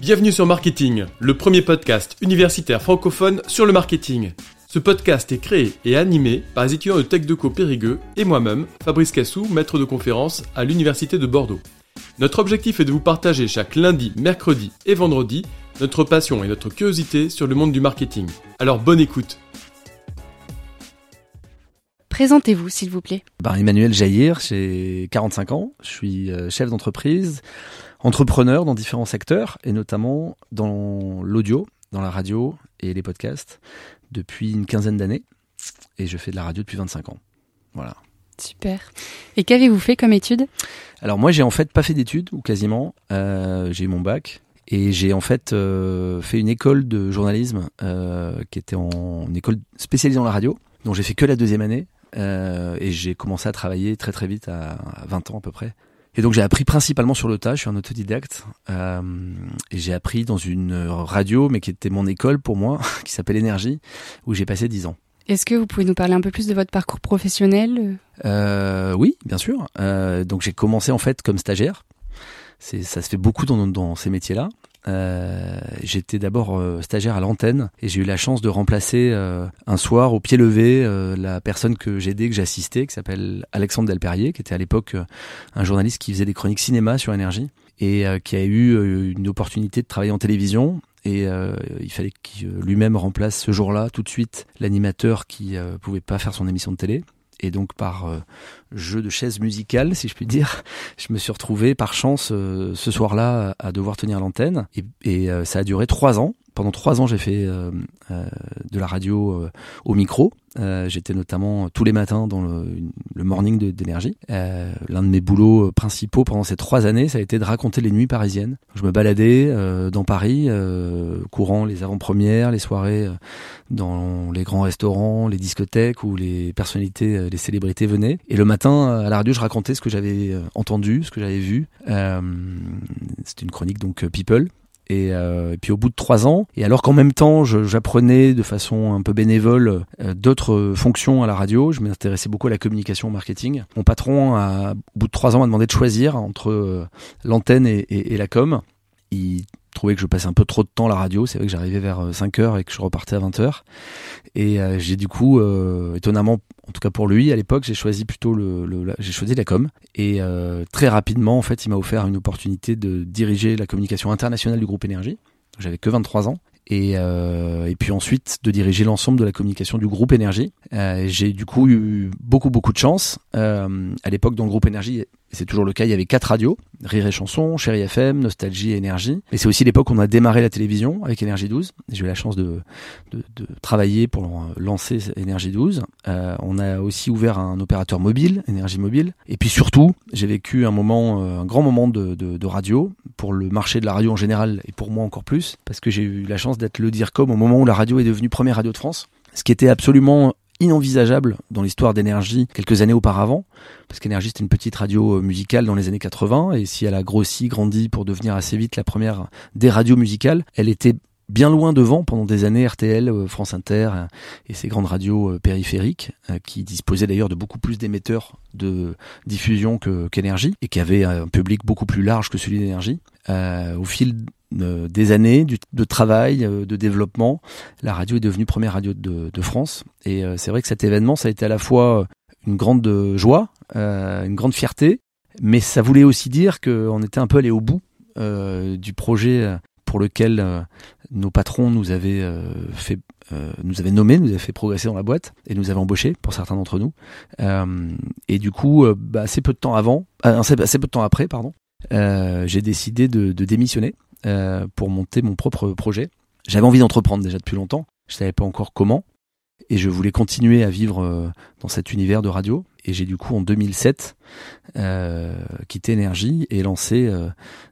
Bienvenue sur Marketing, le premier podcast universitaire francophone sur le marketing. Ce podcast est créé et animé par les étudiants de TechDeco Périgueux et moi-même, Fabrice Cassou, maître de conférence à l'Université de Bordeaux. Notre objectif est de vous partager chaque lundi, mercredi et vendredi notre passion et notre curiosité sur le monde du marketing. Alors bonne écoute Présentez-vous, s'il vous plaît. Ben, Emmanuel Jaillir, j'ai 45 ans, je suis euh, chef d'entreprise, entrepreneur dans différents secteurs, et notamment dans l'audio, dans la radio et les podcasts, depuis une quinzaine d'années. Et je fais de la radio depuis 25 ans. Voilà. Super. Et qu'avez-vous fait comme études Alors moi, j'ai en fait pas fait d'études, ou quasiment. Euh, j'ai eu mon bac. Et j'ai en fait euh, fait une école de journalisme euh, qui était en une école spécialisée dans la radio, dont j'ai fait que la deuxième année. Euh, et j'ai commencé à travailler très très vite, à, à 20 ans à peu près. Et donc j'ai appris principalement sur le tas, je suis un autodidacte. Euh, et j'ai appris dans une radio, mais qui était mon école pour moi, qui s'appelle Énergie, où j'ai passé 10 ans. Est-ce que vous pouvez nous parler un peu plus de votre parcours professionnel? Euh, Oui, bien sûr. Euh, donc j'ai commencé en fait comme stagiaire. C'est, ça se fait beaucoup dans, dans ces métiers-là. Euh, j'étais d'abord euh, stagiaire à l'antenne et j'ai eu la chance de remplacer euh, un soir au pied levé la personne que j'aidais, que j'assistais, qui s'appelle Alexandre Delperrier, qui était à l'époque un journaliste qui faisait des chroniques cinéma sur énergie et qui a eu une opportunité de travailler en télévision. Et il fallait qu'il lui-même remplace ce jour-là tout de suite l'animateur qui pouvait pas faire son émission de télé. Et donc par euh, jeu de chaise musicale, si je puis dire, je me suis retrouvé par chance euh, ce soir-là à devoir tenir l'antenne. Et, euh, ça a duré trois ans. Pendant trois ans, j'ai fait de la radio au micro. J'étais notamment tous les matins dans le, le morning d'énergie. L'un de mes boulots principaux pendant ces trois années, ça a été de raconter les nuits parisiennes. Je me baladais dans Paris, courant les avant-premières, les soirées dans les grands restaurants, les discothèques où les personnalités, les célébrités venaient. Et le matin, à la radio, je racontais ce que j'avais entendu, ce que j'avais vu. Euh, C'était une chronique donc People. Et, euh, et, puis au bout de trois ans, et alors qu'en même temps j'apprenais de façon un peu bénévole euh, d'autres fonctions à la radio, je m'intéressais beaucoup à la communication, au marketing. Mon patron, a, au bout de trois ans, m'a demandé de choisir entre euh, l'antenne et, et, et, la com. Il trouvais que je passais un peu trop de temps à la radio. C'est vrai que j'arrivais vers 5 heures et que je repartais à 20 heures. Et euh, j'ai du coup, euh, étonnamment, en tout cas pour lui, à l'époque, j'ai choisi plutôt le, j'ai choisi la com. Et euh, très rapidement, en fait, il m'a offert une opportunité de diriger la communication internationale du groupe Énergie. J'avais que 23 ans. Et, euh, et puis ensuite de diriger l'ensemble de la communication du groupe Énergie. Euh, j'ai du coup eu beaucoup beaucoup de chance. Euh, à l'époque dans le groupe Énergie, c'est toujours le cas, il y avait quatre radios, Rire et Chanson, Chéri FM, Nostalgie et Énergie. Et c'est aussi l'époque où on a démarré la télévision avec Énergie 12. J'ai eu la chance de, travailler pour lancer Énergie 12. Euh, on a aussi ouvert un opérateur mobile, Énergie Mobile. Et puis surtout, j'ai vécu un moment, un grand moment de, de, de, radio pour le marché de la radio en général et pour moi encore plus, parce que j'ai eu la chance d'être le DIRCOM au moment où la radio est devenue première radio de France. Ce qui était absolument inenvisageable dans l'histoire d'énergie quelques années auparavant, parce qu'énergie c'était une petite radio musicale dans les années 80, et si elle a grossi, grandi pour devenir assez vite la première des radios musicales, elle était bien loin devant pendant des années RTL, France Inter et ces grandes radios périphériques qui disposaient d'ailleurs de beaucoup plus d'émetteurs de diffusion qu'énergie et qui avaient un public beaucoup plus large que celui d'énergie. Euh, au fil des années de travail, de développement, la radio est devenue première radio de, de France. Et euh, c'est vrai que cet événement, ça a été à la fois une grande joie, euh, une grande fierté, mais ça voulait aussi dire qu'on était un peu allé au bout euh, du projet pour lequel euh, nos patrons nous avaient euh, fait euh, nous avaient nommé, nous avaient fait progresser dans la boîte et nous avaient embauché pour certains d'entre nous. et du coup, bah, assez peu de temps avant, assez peu de temps après, pardon, j'ai décidé de, de démissionner pour monter mon propre projet. J'avais envie d'entreprendre déjà depuis longtemps. Je savais pas encore comment et je voulais continuer à vivre dans cet univers de radio. Et j'ai du coup en 2007 euh, quitté Énergie et lancé euh,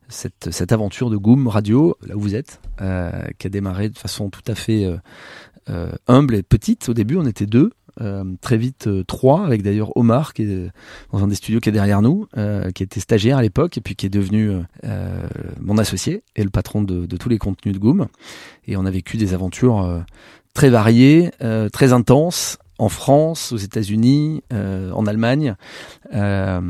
cette, cette aventure de Goom Radio, là où vous êtes, euh, qui a démarré de façon tout à fait humble et petite. Au début, on était deux. Euh, très vite euh, trois, avec d'ailleurs Omar qui est dans un des studios qui est derrière nous, euh, qui était stagiaire à l'époque et puis qui est devenu mon associé et le patron de, de, tous les contenus de Goom. Et on a vécu des aventures très variées, très intenses, en France, aux États-Unis, euh, en Allemagne. Euh,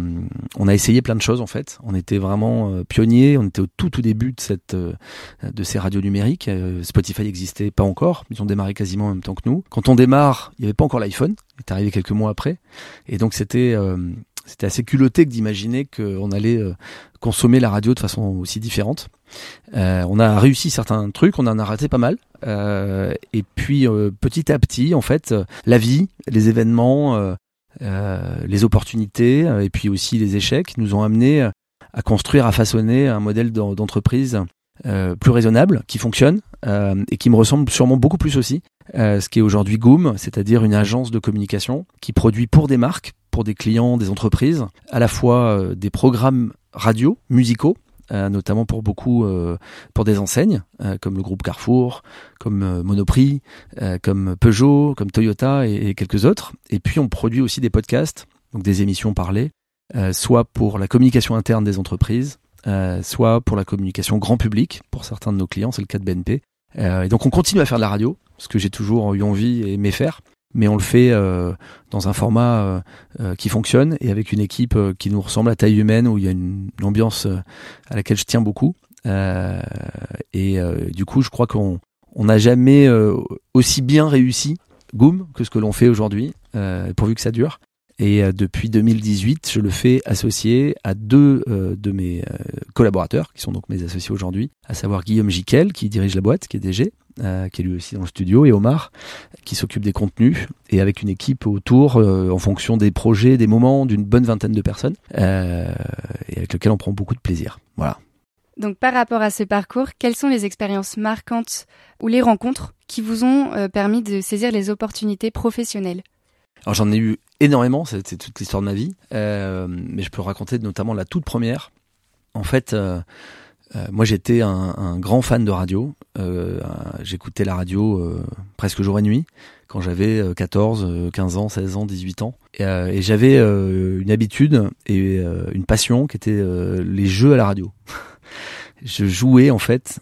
on a essayé plein de choses en fait. On était vraiment euh, pionniers. On était au tout tout début de cette de ces radios numériques. Spotify n'existait pas encore. Ils ont démarré quasiment en même temps que nous. Quand on démarre, il n'y avait pas encore l'iPhone. Il est arrivé quelques mois après. Et donc c'était c'était assez culotté que d'imaginer qu'on allait consommer la radio de façon aussi différente. Euh, on a réussi certains trucs, on en a raté pas mal. Euh, et puis euh, petit à petit, en fait, la vie, les événements, les opportunités et puis aussi les échecs nous ont amené à construire, à façonner un modèle d'entreprise plus raisonnable, qui fonctionne et qui me ressemble sûrement beaucoup plus aussi. ce qui est aujourd'hui Goom, c'est-à-dire une agence de communication qui produit pour des marques, pour des clients, des entreprises, à la fois des programmes radio, musicaux, euh, notamment pour beaucoup, euh, pour des enseignes euh, comme le groupe Carrefour, comme Monoprix, comme Peugeot, comme Toyota et, quelques autres. Et puis on produit aussi des podcasts, donc des émissions parlées, soit pour la communication interne des entreprises, soit pour la communication grand public pour certains de nos clients, c'est le cas de BNP. et donc on continue à faire de la radio, ce que j'ai toujours eu envie et aimé faire mais on le fait euh, dans un format euh, euh, qui fonctionne et avec une équipe qui nous ressemble à taille humaine où il y a une, ambiance à laquelle je tiens beaucoup. et du coup, je crois qu'on on n'a jamais aussi bien réussi Goom que ce que l'on fait aujourd'hui, pourvu que ça dure. Et depuis 2018, je le fais associé à deux de mes collaborateurs, qui sont donc mes associés aujourd'hui, à savoir Guillaume Jiquel, qui dirige la boîte, qui est DG, euh, qui est lui aussi dans le studio, et Omar, qui s'occupe des contenus, et avec une équipe autour, euh, en fonction des projets, des moments, d'une bonne vingtaine de personnes, euh, et avec lequel on prend beaucoup de plaisir. Voilà. Donc par rapport à ce parcours, quelles sont les expériences marquantes ou les rencontres qui vous ont permis de saisir les opportunités professionnelles? Alors j'en ai eu énormément, c'est toute l'histoire de ma vie, mais je peux raconter notamment la toute première. En fait, euh, moi, j'étais un, grand fan de radio. Euh, j'écoutais la radio euh, presque jour et nuit quand j'avais 14, 15 ans, 16 ans, 18 ans. Et, j'avais une habitude et une passion qui était les jeux à la radio. Je jouais en fait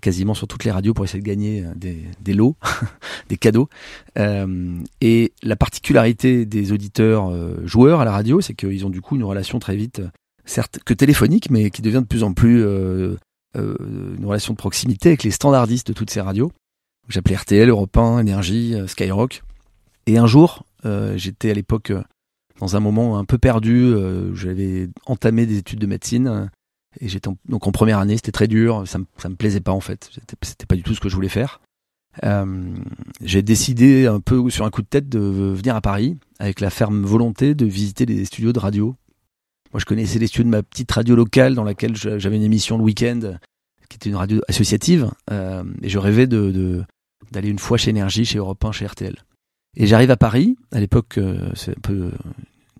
quasiment sur toutes les radios pour essayer de gagner des, lots, des cadeaux. et la particularité des auditeurs joueurs à la radio, c'est qu'ils ont du coup une relation très vite certes que téléphonique, mais qui devient de plus en plus euh, euh, une relation de proximité avec les standardistes de toutes ces radios. J'appelais RTL, Europe 1, Énergie, euh, Skyrock. Et un jour, j'étais à l'époque dans un moment un peu perdu. J'avais entamé des études de médecine et j'étais donc en première année. C'était très dur. Ça me, ça me plaisait pas en fait. C'était pas du tout ce que je voulais faire. j'ai décidé un peu sur un coup de tête de venir à Paris avec la ferme volonté de visiter les studios de radio moi, je connaissais les studios de ma petite radio locale dans laquelle j'avais une émission le week-end, qui était une radio associative, euh, et je rêvais de d'aller une fois chez Énergie, chez Europe 1, chez RTL. Et j'arrive à Paris, à l'époque, euh, c'est un peu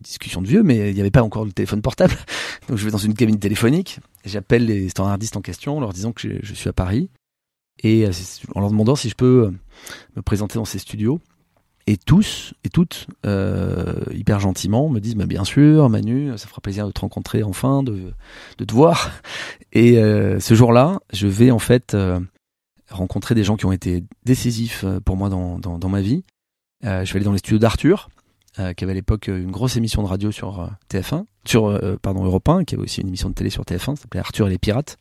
discussion de vieux, mais il n'y avait pas encore le téléphone portable. Donc je vais dans une cabine téléphonique, j'appelle les standardistes en question en leur disant que je, suis à Paris, et euh, en leur demandant si je peux me présenter dans ces studios. Et tous et toutes, euh, hyper gentiment, me disent bah, Bien sûr, Manu, ça fera plaisir de te rencontrer enfin, de, de te voir. Et euh, ce jour-là, je vais en fait euh, rencontrer des gens qui ont été décisifs euh, pour moi dans, dans, ma vie. Euh, je vais aller dans les studios d'Arthur, qui avait à l'époque une grosse émission de radio sur TF1, sur pardon Europe 1, qui avait aussi une émission de télé sur TF1, ça s'appelait Arthur et les pirates.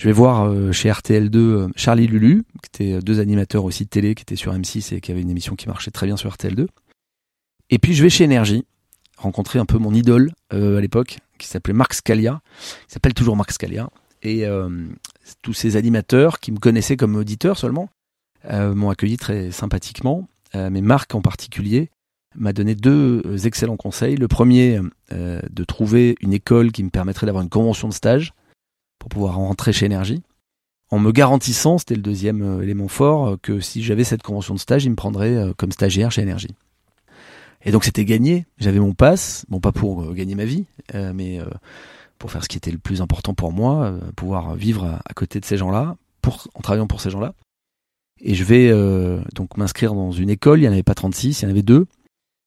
Je vais voir euh, chez RTL2 euh, Charlie Lulu, qui étaient euh, deux animateurs aussi de télé, qui étaient sur M6 et qui avaient une émission qui marchait très bien sur RTL2. Et puis je vais chez Énergie, rencontrer un peu mon idole à l'époque, qui s'appelait Marc Scalia, il s'appelle toujours Marc Scalia, et tous ces animateurs qui me connaissaient comme auditeur seulement m'ont accueilli très sympathiquement, mais Marc en particulier m'a donné deux excellents conseils. Le premier, de trouver une école qui me permettrait d'avoir une convention de stage pour pouvoir rentrer chez Énergie, en me garantissant, c'était le deuxième euh, élément fort, euh, que si j'avais cette convention de stage, il me prendrait euh, comme stagiaire chez Énergie. Et donc c'était gagné, j'avais mon passe, bon pas pour gagner ma vie, mais pour faire ce qui était le plus important pour moi, pouvoir vivre à, côté de ces gens-là, pour, en travaillant pour ces gens-là. Et je vais donc m'inscrire dans une école, il n'y en avait pas 36, il y en avait deux.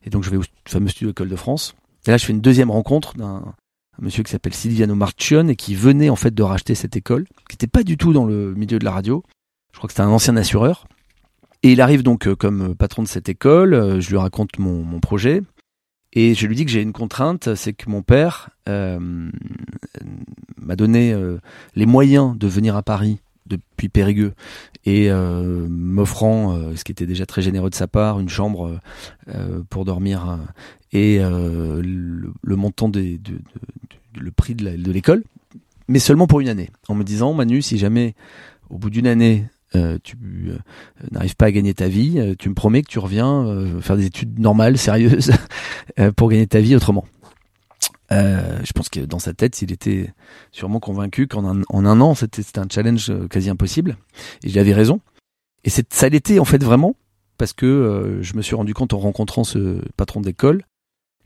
Et donc je vais au fameux studio École de France. Et là je fais une deuxième rencontre d'un un monsieur qui s'appelle Silviano Marchion et qui venait en fait de racheter cette école, qui n'était pas du tout dans le milieu de la radio. Je crois que c'était un ancien assureur. Et il arrive donc comme patron de cette école, je lui raconte mon, projet. Et je lui dis que j'ai une contrainte, c'est que mon père euh, m'a donné euh, les moyens de venir à Paris depuis Périgueux et euh, m'offrant, euh, ce qui était déjà très généreux de sa part, une chambre euh, pour dormir et le, montant des, de, le prix de l'école, mais seulement pour une année, en me disant Manu, si jamais au bout d'une année tu n'arrives pas à gagner ta vie, tu me promets que tu reviens faire des études normales, sérieuses, pour gagner ta vie autrement. Je pense que dans sa tête, il était sûrement convaincu qu'en un, an, c'était un challenge quasi impossible. Et il avait raison. Et ça l'était en fait vraiment, parce que je me suis rendu compte en rencontrant ce patron d'école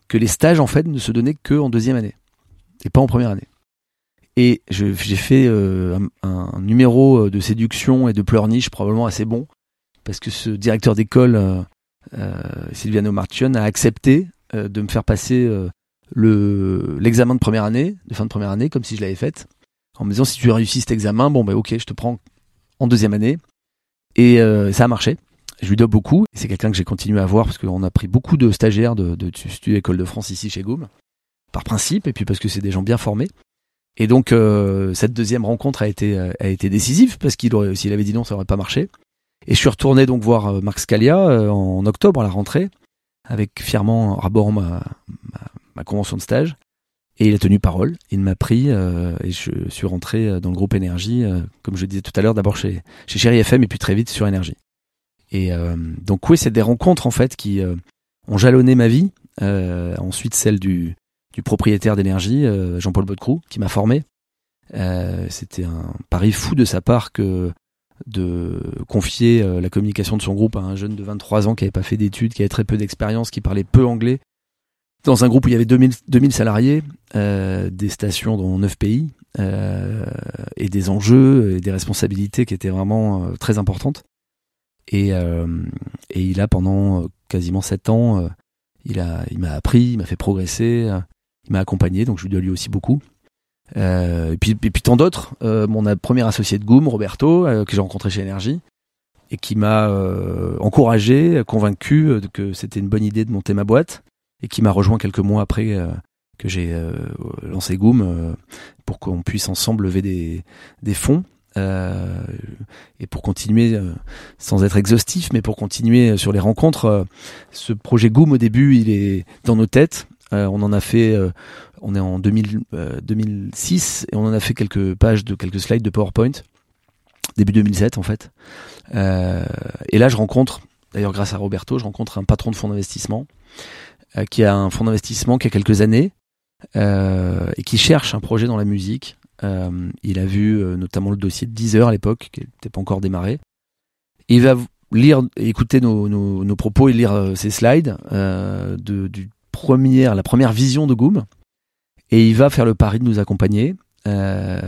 que les stages en fait ne se donnaient que en deuxième année et pas en première année. Et j'ai fait euh, un, numéro euh, de séduction et de pleurniche probablement assez bon, parce que ce directeur d'école, euh, euh Silviano Marchion, a accepté de me faire passer le l'examen de première année, de fin de première année, comme si je l'avais faite, en me disant si tu réussis cet examen, bon ben ok, je te prends en deuxième année. Et ça a marché. Je lui dois beaucoup. C'est quelqu'un que j'ai continué à voir parce qu'on a pris beaucoup de stagiaires de, de, de École de France ici chez Goum, par principe, et puis parce que c'est des gens bien formés. Et donc euh, cette deuxième rencontre a été euh, a été décisive parce qu'il aurait s'il avait dit non ça aurait pas marché. Et je suis retourné donc voir euh, Marc Scalia en octobre à la rentrée avec fièrement rabord ma, ma, ma, convention de stage et il a tenu parole. Il m'a pris et je suis rentré dans le groupe Énergie comme je disais tout à l'heure d'abord chez chez Chéri FM et puis très vite sur Énergie. Et donc oui c'est des rencontres en fait qui ont jalonné ma vie. ensuite celle du du propriétaire d'énergie, euh, Jean-Paul Bodecrou, qui m'a formé. Euh, c'était un pari fou de sa part que de confier euh, la communication de son groupe à un jeune de 23 ans qui n'avait pas fait d'études, qui avait très peu d'expérience, qui parlait peu anglais, dans un groupe où il y avait 2000, 2000 salariés, euh, des stations dans 9 pays, euh, et des enjeux et des responsabilités qui étaient vraiment euh, très importantes. Et, et, il a pendant quasiment 7 ans, il a, il m'a appris, il m'a fait progresser, il m'a accompagné, donc je lui dois lui aussi beaucoup. Euh, et, puis, et puis tant d'autres. Euh, mon premier associé de Goom, Roberto, euh, que j'ai rencontré chez Énergie, et qui m'a euh, encouragé, convaincu euh, que c'était une bonne idée de monter ma boîte, et qui m'a rejoint quelques mois après euh, que j'ai lancé Goom, pour qu'on puisse ensemble lever des, des fonds. et pour continuer, sans être exhaustif, mais pour continuer sur les rencontres, ce projet Goom au début, il est dans nos têtes. Euh, on en a fait, euh, on est en 2000, 2006 euh, et on en a fait quelques pages de quelques slides de PowerPoint, début 2007 en fait. et là, je rencontre, d'ailleurs grâce à Roberto, je rencontre un patron de fonds d'investissement qui a un fonds d'investissement qui a quelques années et qui cherche un projet dans la musique. il a vu notamment le dossier de Deezer à l'époque, qui n'était pas encore démarré. Il va lire, écouter nos, nos, nos propos et lire ces slides de, du première, la première vision de Goom. Et il va faire le pari de nous accompagner. Euh,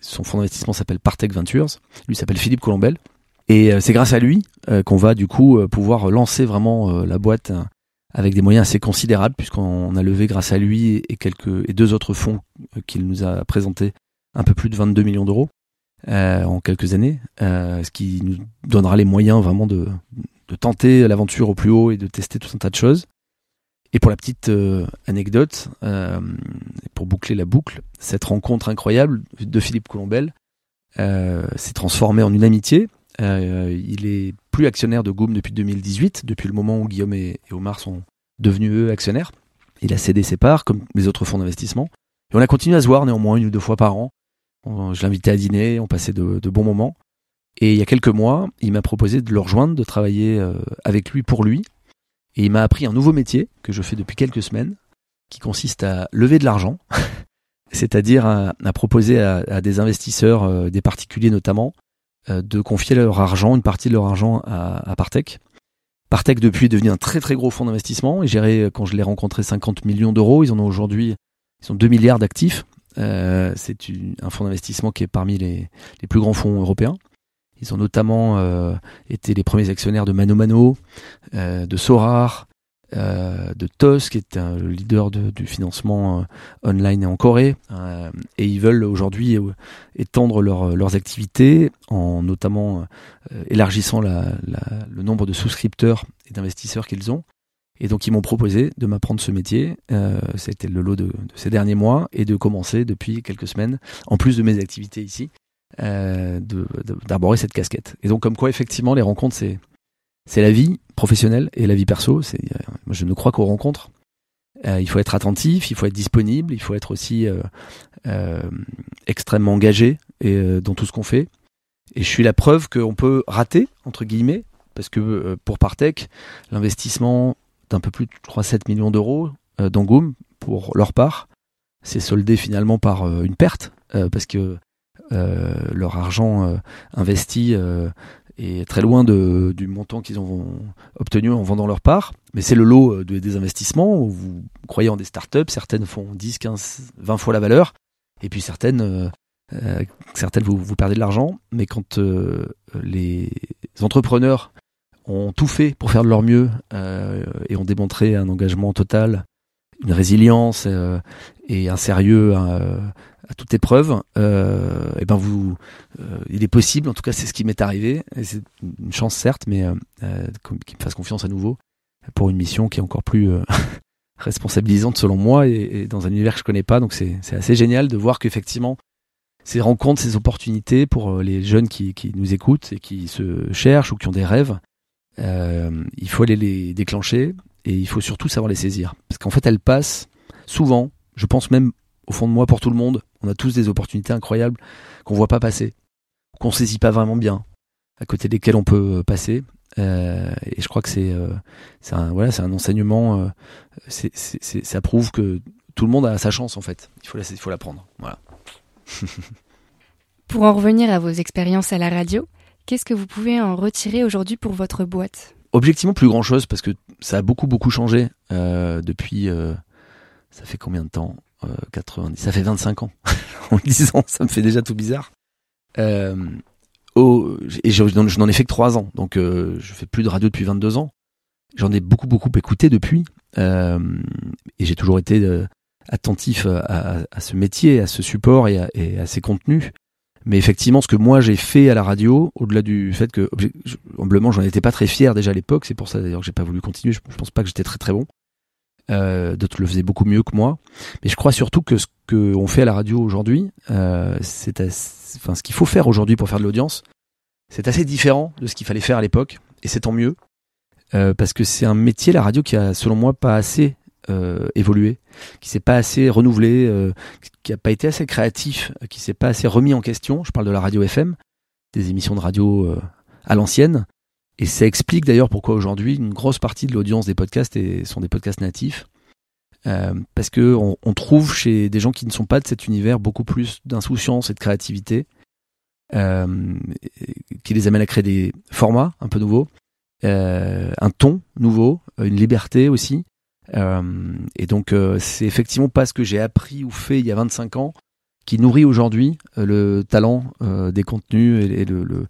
son fonds d'investissement s'appelle Partech Ventures. Lui s'appelle Philippe Colombel. Et euh, c'est grâce à lui euh, qu'on va du coup pouvoir lancer vraiment la boîte avec des moyens assez considérables puisqu'on a levé grâce à lui et quelques et deux autres fonds qu'il nous a présentés un peu plus de 22 millions d'euros en quelques années, ce qui nous donnera les moyens vraiment de, de tenter l'aventure au plus haut et de tester tout un tas de choses. Et pour la petite euh, anecdote, euh, pour boucler la boucle, cette rencontre incroyable de Philippe Colombel euh, s'est transformée en une amitié. Euh, il est plus actionnaire de Goom depuis 2018, depuis le moment où Guillaume et, Omar sont devenus eux actionnaires. Il a cédé ses parts, comme les autres fonds d'investissement. Et on a continué à se voir néanmoins une ou deux fois par an. Je l'invitais à dîner, on passait de, bons moments. Et il y a quelques mois, il m'a proposé de le rejoindre, de travailler euh, avec lui pour lui, et il m'a appris un nouveau métier que je fais depuis quelques semaines, qui consiste à lever de l'argent, c'est-à-dire à, proposer à, des investisseurs, euh, des particuliers notamment, de confier leur argent, une partie de leur argent à, à Partech. Partech depuis est devenu un très très gros fonds d'investissement. Et géré, quand je l'ai rencontré, 50 millions d'euros. Ils en ont aujourd'hui, ils sont 2 milliards d'actifs. Euh, c'est un fonds d'investissement qui est parmi les, plus grands fonds européens. Ils ont notamment euh, été les premiers actionnaires de Mano Mano, euh, de Sorar, euh, de TOS, qui est un, le leader de, du financement online en Corée. et ils veulent aujourd'hui étendre leur, leurs activités en notamment élargissant la, la, le nombre de souscripteurs et d'investisseurs qu'ils ont. Et donc ils m'ont proposé de m'apprendre ce métier, euh, c'était le lot de, de, ces derniers mois, et de commencer depuis quelques semaines, en plus de mes activités ici, euh, d'arborer cette casquette. Et donc comme quoi effectivement les rencontres c'est c'est la vie professionnelle et la vie perso. Euh, je ne crois qu'aux rencontres. Euh, il faut être attentif, il faut être disponible, il faut être aussi euh, extrêmement engagé dans tout ce qu'on fait. Et je suis la preuve qu'on peut rater entre guillemets parce que pour Partech, l'investissement d'un peu plus de 3-7 millions d'euros euh, d'Angoum pour leur part. C'est soldé finalement par une perte parce que leur argent investi est très loin de, du montant qu'ils ont obtenu en vendant leur part. Mais c'est le lot des investissements où vous croyez en des startups, certaines font 10, 15, 20 fois la valeur, et puis certaines, certaines vous, vous perdez de l'argent. Mais quand les entrepreneurs ont tout fait pour faire de leur mieux euh, et ont démontré un engagement total, une résilience euh, et un sérieux à, toute épreuve, euh, et ben vous, euh, il est possible, en tout cas c'est ce qui m'est arrivé, et c'est une chance certes, mais euh, qu'il me fasse confiance à nouveau pour une mission qui est encore plus responsabilisante selon moi et, et, dans un univers que je connais pas, donc c'est assez génial de voir qu'effectivement ces rencontres, ces opportunités pour les jeunes qui, qui, nous écoutent et qui se cherchent ou qui ont des rêves, euh, il faut aller les déclencher et il faut surtout savoir les saisir. Parce qu'en fait, elles passent souvent, je pense même au fond de moi pour tout le monde, on a tous des opportunités incroyables qu'on voit pas passer, qu'on saisit pas vraiment bien, à côté desquelles on peut passer. Euh, et je crois que c'est euh, un voilà, c'est un enseignement. Euh, c'est ça prouve que tout le monde a sa chance en fait. Il faut la, il faut la prendre. Voilà. Pour en revenir à vos expériences à la radio, Qu'est-ce que vous pouvez en retirer aujourd'hui pour votre boîte? Objectivement, plus grand chose parce que ça a beaucoup beaucoup changé euh, depuis. Euh, ça fait combien de temps? Euh, 90. Ça fait 25 ans. en 10 ans, ça me fait déjà tout bizarre. Euh, oh, et je, je n'en ai fait que 3 ans, donc euh, je fais plus de radio depuis 22 ans. J'en ai beaucoup beaucoup écouté depuis, euh, et j'ai toujours été attentif à, à, ce métier, à ce support et à, et à ces contenus. Mais effectivement, ce que moi j'ai fait à la radio, au-delà du fait que, humblement, j'en étais pas très fier déjà à l'époque, c'est pour ça d'ailleurs que j'ai pas voulu continuer. Je, pense pas que j'étais très très bon. Euh, D'autres le faisaient beaucoup mieux que moi. Mais je crois surtout que ce qu'on fait à la radio aujourd'hui, euh, c'est, enfin, ce qu'il faut faire aujourd'hui pour faire de l'audience, c'est assez différent de ce qu'il fallait faire à l'époque, et c'est tant mieux, euh, parce que c'est un métier la radio qui a, selon moi, pas assez euh, évolué, qui s'est pas assez renouvelé, euh, qui a pas été assez créatif, qui s'est pas assez remis en question. Je parle de la radio FM, des émissions de radio euh, à l'ancienne. Et ça explique d'ailleurs pourquoi aujourd'hui une grosse partie de l'audience des podcasts est, sont des podcasts natifs. Euh, parce que on, on, trouve chez des gens qui ne sont pas de cet univers beaucoup plus d'insouciance et de créativité, euh, qui les amène à créer des formats un peu nouveaux, euh, un ton nouveau, une liberté aussi, euh, et donc, euh, c'est effectivement pas ce que j'ai appris ou fait il y a 25 ans qui nourrit aujourd'hui euh, le talent des contenus et, le, le,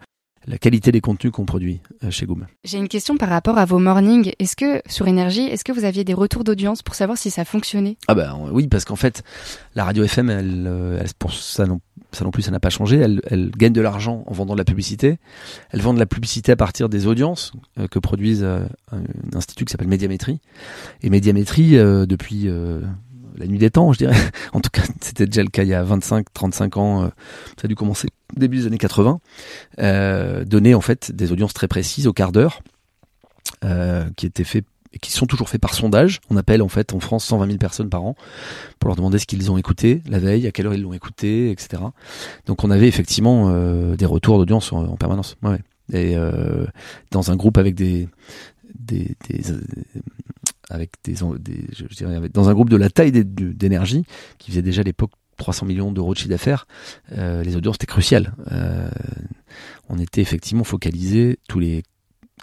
la qualité des contenus qu'on produit chez Goom. J'ai une question par rapport à vos mornings. Est-ce que sur énergie, est-ce que vous aviez des retours d'audience pour savoir si ça fonctionnait? Ah ben oui, parce qu'en fait, la radio FM, elle, elle pour ça non ça non plus, ça n'a pas changé. Elle, elle gagne de l'argent en vendant de la publicité. Elle vend de la publicité à partir des audiences euh, que produisent euh, un, institut qui s'appelle Médiamétrie. Et Médiamétrie, euh, depuis euh, la nuit des temps, je dirais, en tout cas, c'était déjà le cas il y a 25, 35 ans, euh, ça a dû commencer début des années 80, donnait en fait des audiences très précises au quart d'heure, qui étaient faites qui sont toujours faits par sondage. On appelle en fait en France 120 000 personnes par an pour leur demander ce qu'ils ont écouté la veille, à quelle heure ils l'ont écouté, etc. Donc on avait effectivement euh, des retours d'audience en, en, permanence. Et euh, dans un groupe avec des, euh, avec des, des, je dirais dans un groupe de la taille d'énergie qui faisait déjà à l'époque 300 millions d'euros de chiffre d'affaires, euh, les audiences étaient cruciales. Euh, on était effectivement focalisé tous les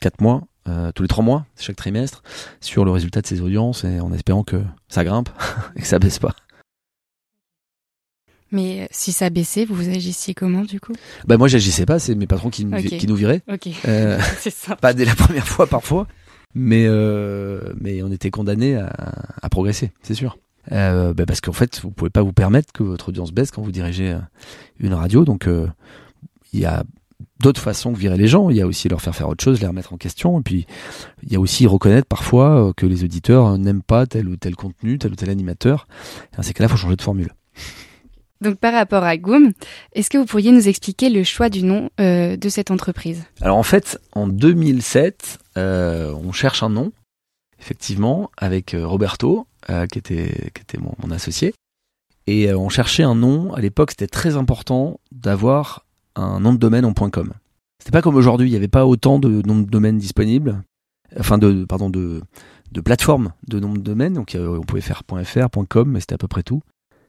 quatre mois euh, tous les trois mois, chaque trimestre, sur le résultat de ces audiences et en espérant que ça grimpe et que ça baisse pas. Mais si ça baissait, vous agissiez comment du coup? Bah moi j'agissais pas, c'est mes patrons qui, okay. qui nous viraient. Okay. C'est ça. Pas dès la première fois parfois, mais mais on était condamné à, à progresser, c'est sûr. Euh, bah parce qu'en fait, vous pouvez pas vous permettre que votre audience baisse quand vous dirigez une radio. Donc, il y a d'autres façons que virer les gens. Il y a aussi leur faire faire autre chose, les remettre en question. Et puis, il y a aussi reconnaître parfois que les auditeurs n'aiment pas tel ou tel contenu, tel ou tel animateur. Dans ces cas-là, il faut changer de formule. Donc par rapport à Goom, est-ce que vous pourriez nous expliquer le choix du nom euh, de cette entreprise? Alors en fait, en 2007, euh, on cherche un nom, effectivement, avec euh, Roberto, qui était, qui était mon, associé. Et on cherchait un nom, à l'époque c'était très important d'avoir un nom de domaine en .com. C'était pas comme aujourd'hui, il n'y avait pas autant de noms de domaines disponibles, enfin de, pardon, de, plateformes de nom de domaine, donc on pouvait faire .fr, .com, mais c'était à peu près tout.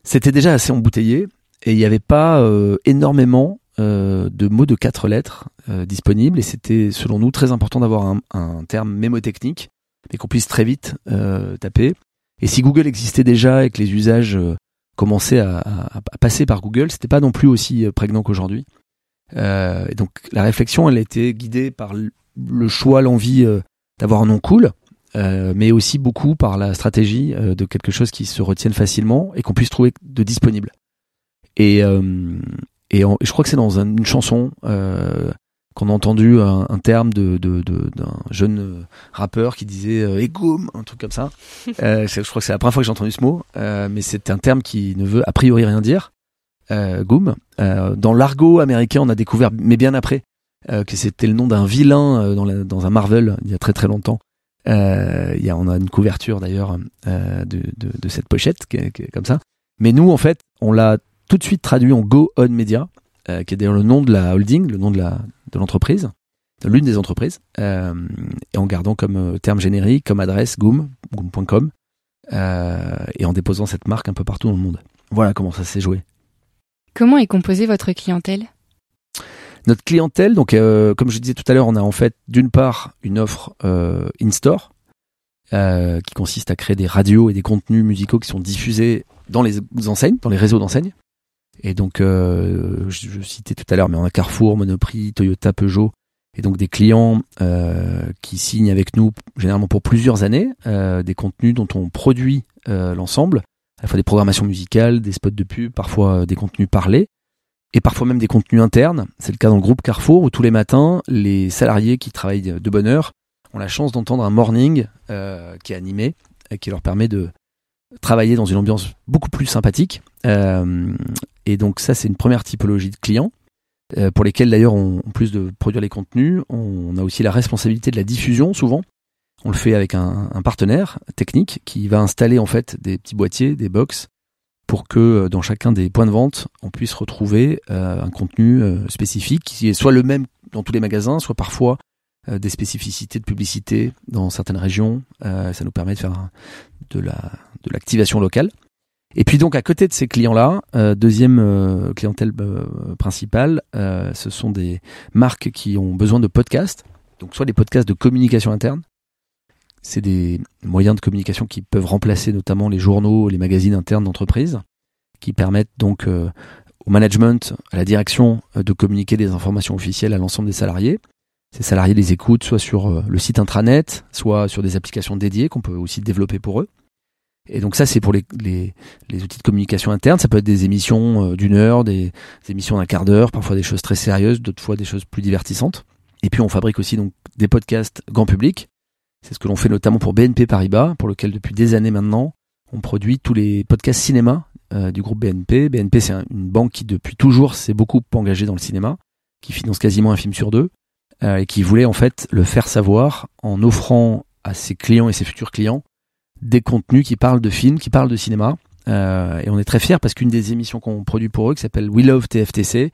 C'était déjà assez embouteillé. Et il n'y avait pas euh, énormément euh, de mots de quatre lettres euh, disponibles et c'était selon nous très important d'avoir un, terme mémotechnique mais qu'on puisse très vite taper. Et si Google existait déjà et que les usages commençaient à, passer par Google, c'était pas non plus aussi prégnant qu'aujourd'hui. et donc la réflexion, elle a été guidée par le choix, l'envie d'avoir un nom cool, euh, mais aussi beaucoup par la stratégie euh, de quelque chose qui se retienne facilement et qu'on puisse trouver de disponible. Et, euh, et, je crois que c'est dans une chanson qu'on a entendu un, terme de, de, d'un jeune rappeur qui disait Egoum, un truc comme ça. je crois que c'est la première fois que j'ai entendu ce mot, mais c'est un terme qui ne veut a priori rien dire. Goom. dans l'argot américain, on a découvert, mais bien après, que c'était le nom d'un vilain dans, dans un Marvel il y a très très longtemps euh, y a, on a une couverture d'ailleurs euh, de, de, de, cette pochette qui est, qui est, comme ça. Mais nous, en fait, on l'a tout de suite traduit en Go On Media, euh, qui est d'ailleurs le nom de la holding, le nom de la de l'entreprise, de l'une des entreprises, euh, et en gardant comme euh, terme générique, comme adresse Goom, goom.com, et en déposant cette marque un peu partout dans le monde. Voilà comment ça s'est joué. Comment est composée votre clientèle? Notre clientèle, donc comme je disais tout à l'heure, on a en fait d'une part une offre in-store euh, qui consiste à créer des radios et des contenus musicaux qui sont diffusés dans les enseignes, dans les réseaux d'enseignes. Et donc, je, je, citais tout à l'heure, mais on a Carrefour, Monoprix, Toyota, Peugeot, et donc des clients qui signent avec nous généralement pour plusieurs années des contenus dont on produit l'ensemble, à la fois des programmations musicales, des spots de pub, parfois des contenus parlés et parfois même des contenus internes. C'est le cas dans le groupe Carrefour où tous les matins, les salariés qui travaillent de bonne heure ont la chance d'entendre un morning euh, qui est animé qui leur permet de travailler dans une ambiance beaucoup plus sympathique. Euh, et donc ça, c'est une première typologie de clients euh, pour lesquels d'ailleurs, en plus de produire les contenus, on a aussi la responsabilité de la diffusion souvent. On le fait avec un, partenaire technique qui va installer en fait des petits boîtiers, des box pour que euh, dans chacun des points de vente, on puisse retrouver un contenu spécifique qui est soit le même dans tous les magasins, soit parfois des spécificités de publicité dans certaines régions. ça nous permet de faire de la de l'activation locale. Et puis donc à côté de ces clients-là, deuxième clientèle principale, ce sont des marques qui ont besoin de podcasts, donc soit des podcasts de communication interne, c'est des moyens de communication qui peuvent remplacer notamment les journaux, les magazines internes d'entreprise, qui permettent donc euh, au management, à la direction, euh, de communiquer des informations officielles à l'ensemble des salariés. Ces salariés les écoutent soit sur euh, le site intranet, soit sur des applications dédiées qu'on peut aussi développer pour eux. Et donc ça, c'est pour les, les, les, outils de communication interne. Ça peut être des émissions d'une heure, des, des émissions d'un quart d'heure, parfois des choses très sérieuses, d'autres fois des choses plus divertissantes. Et puis on fabrique aussi donc des podcasts grand public c'est ce que l'on fait notamment pour BNP Paribas, pour lequel depuis des années maintenant, on produit tous les podcasts cinéma euh, du groupe BNP. BNP, c'est une banque qui depuis toujours s'est beaucoup engagée dans le cinéma, qui finance quasiment un film sur deux, euh, et qui voulait en fait le faire savoir en offrant à ses clients et ses futurs clients des contenus qui parlent de films, qui parlent de cinéma. Euh, et on est très fiers parce qu'une des émissions qu'on produit pour eux, qui s'appelle We Love TFTC,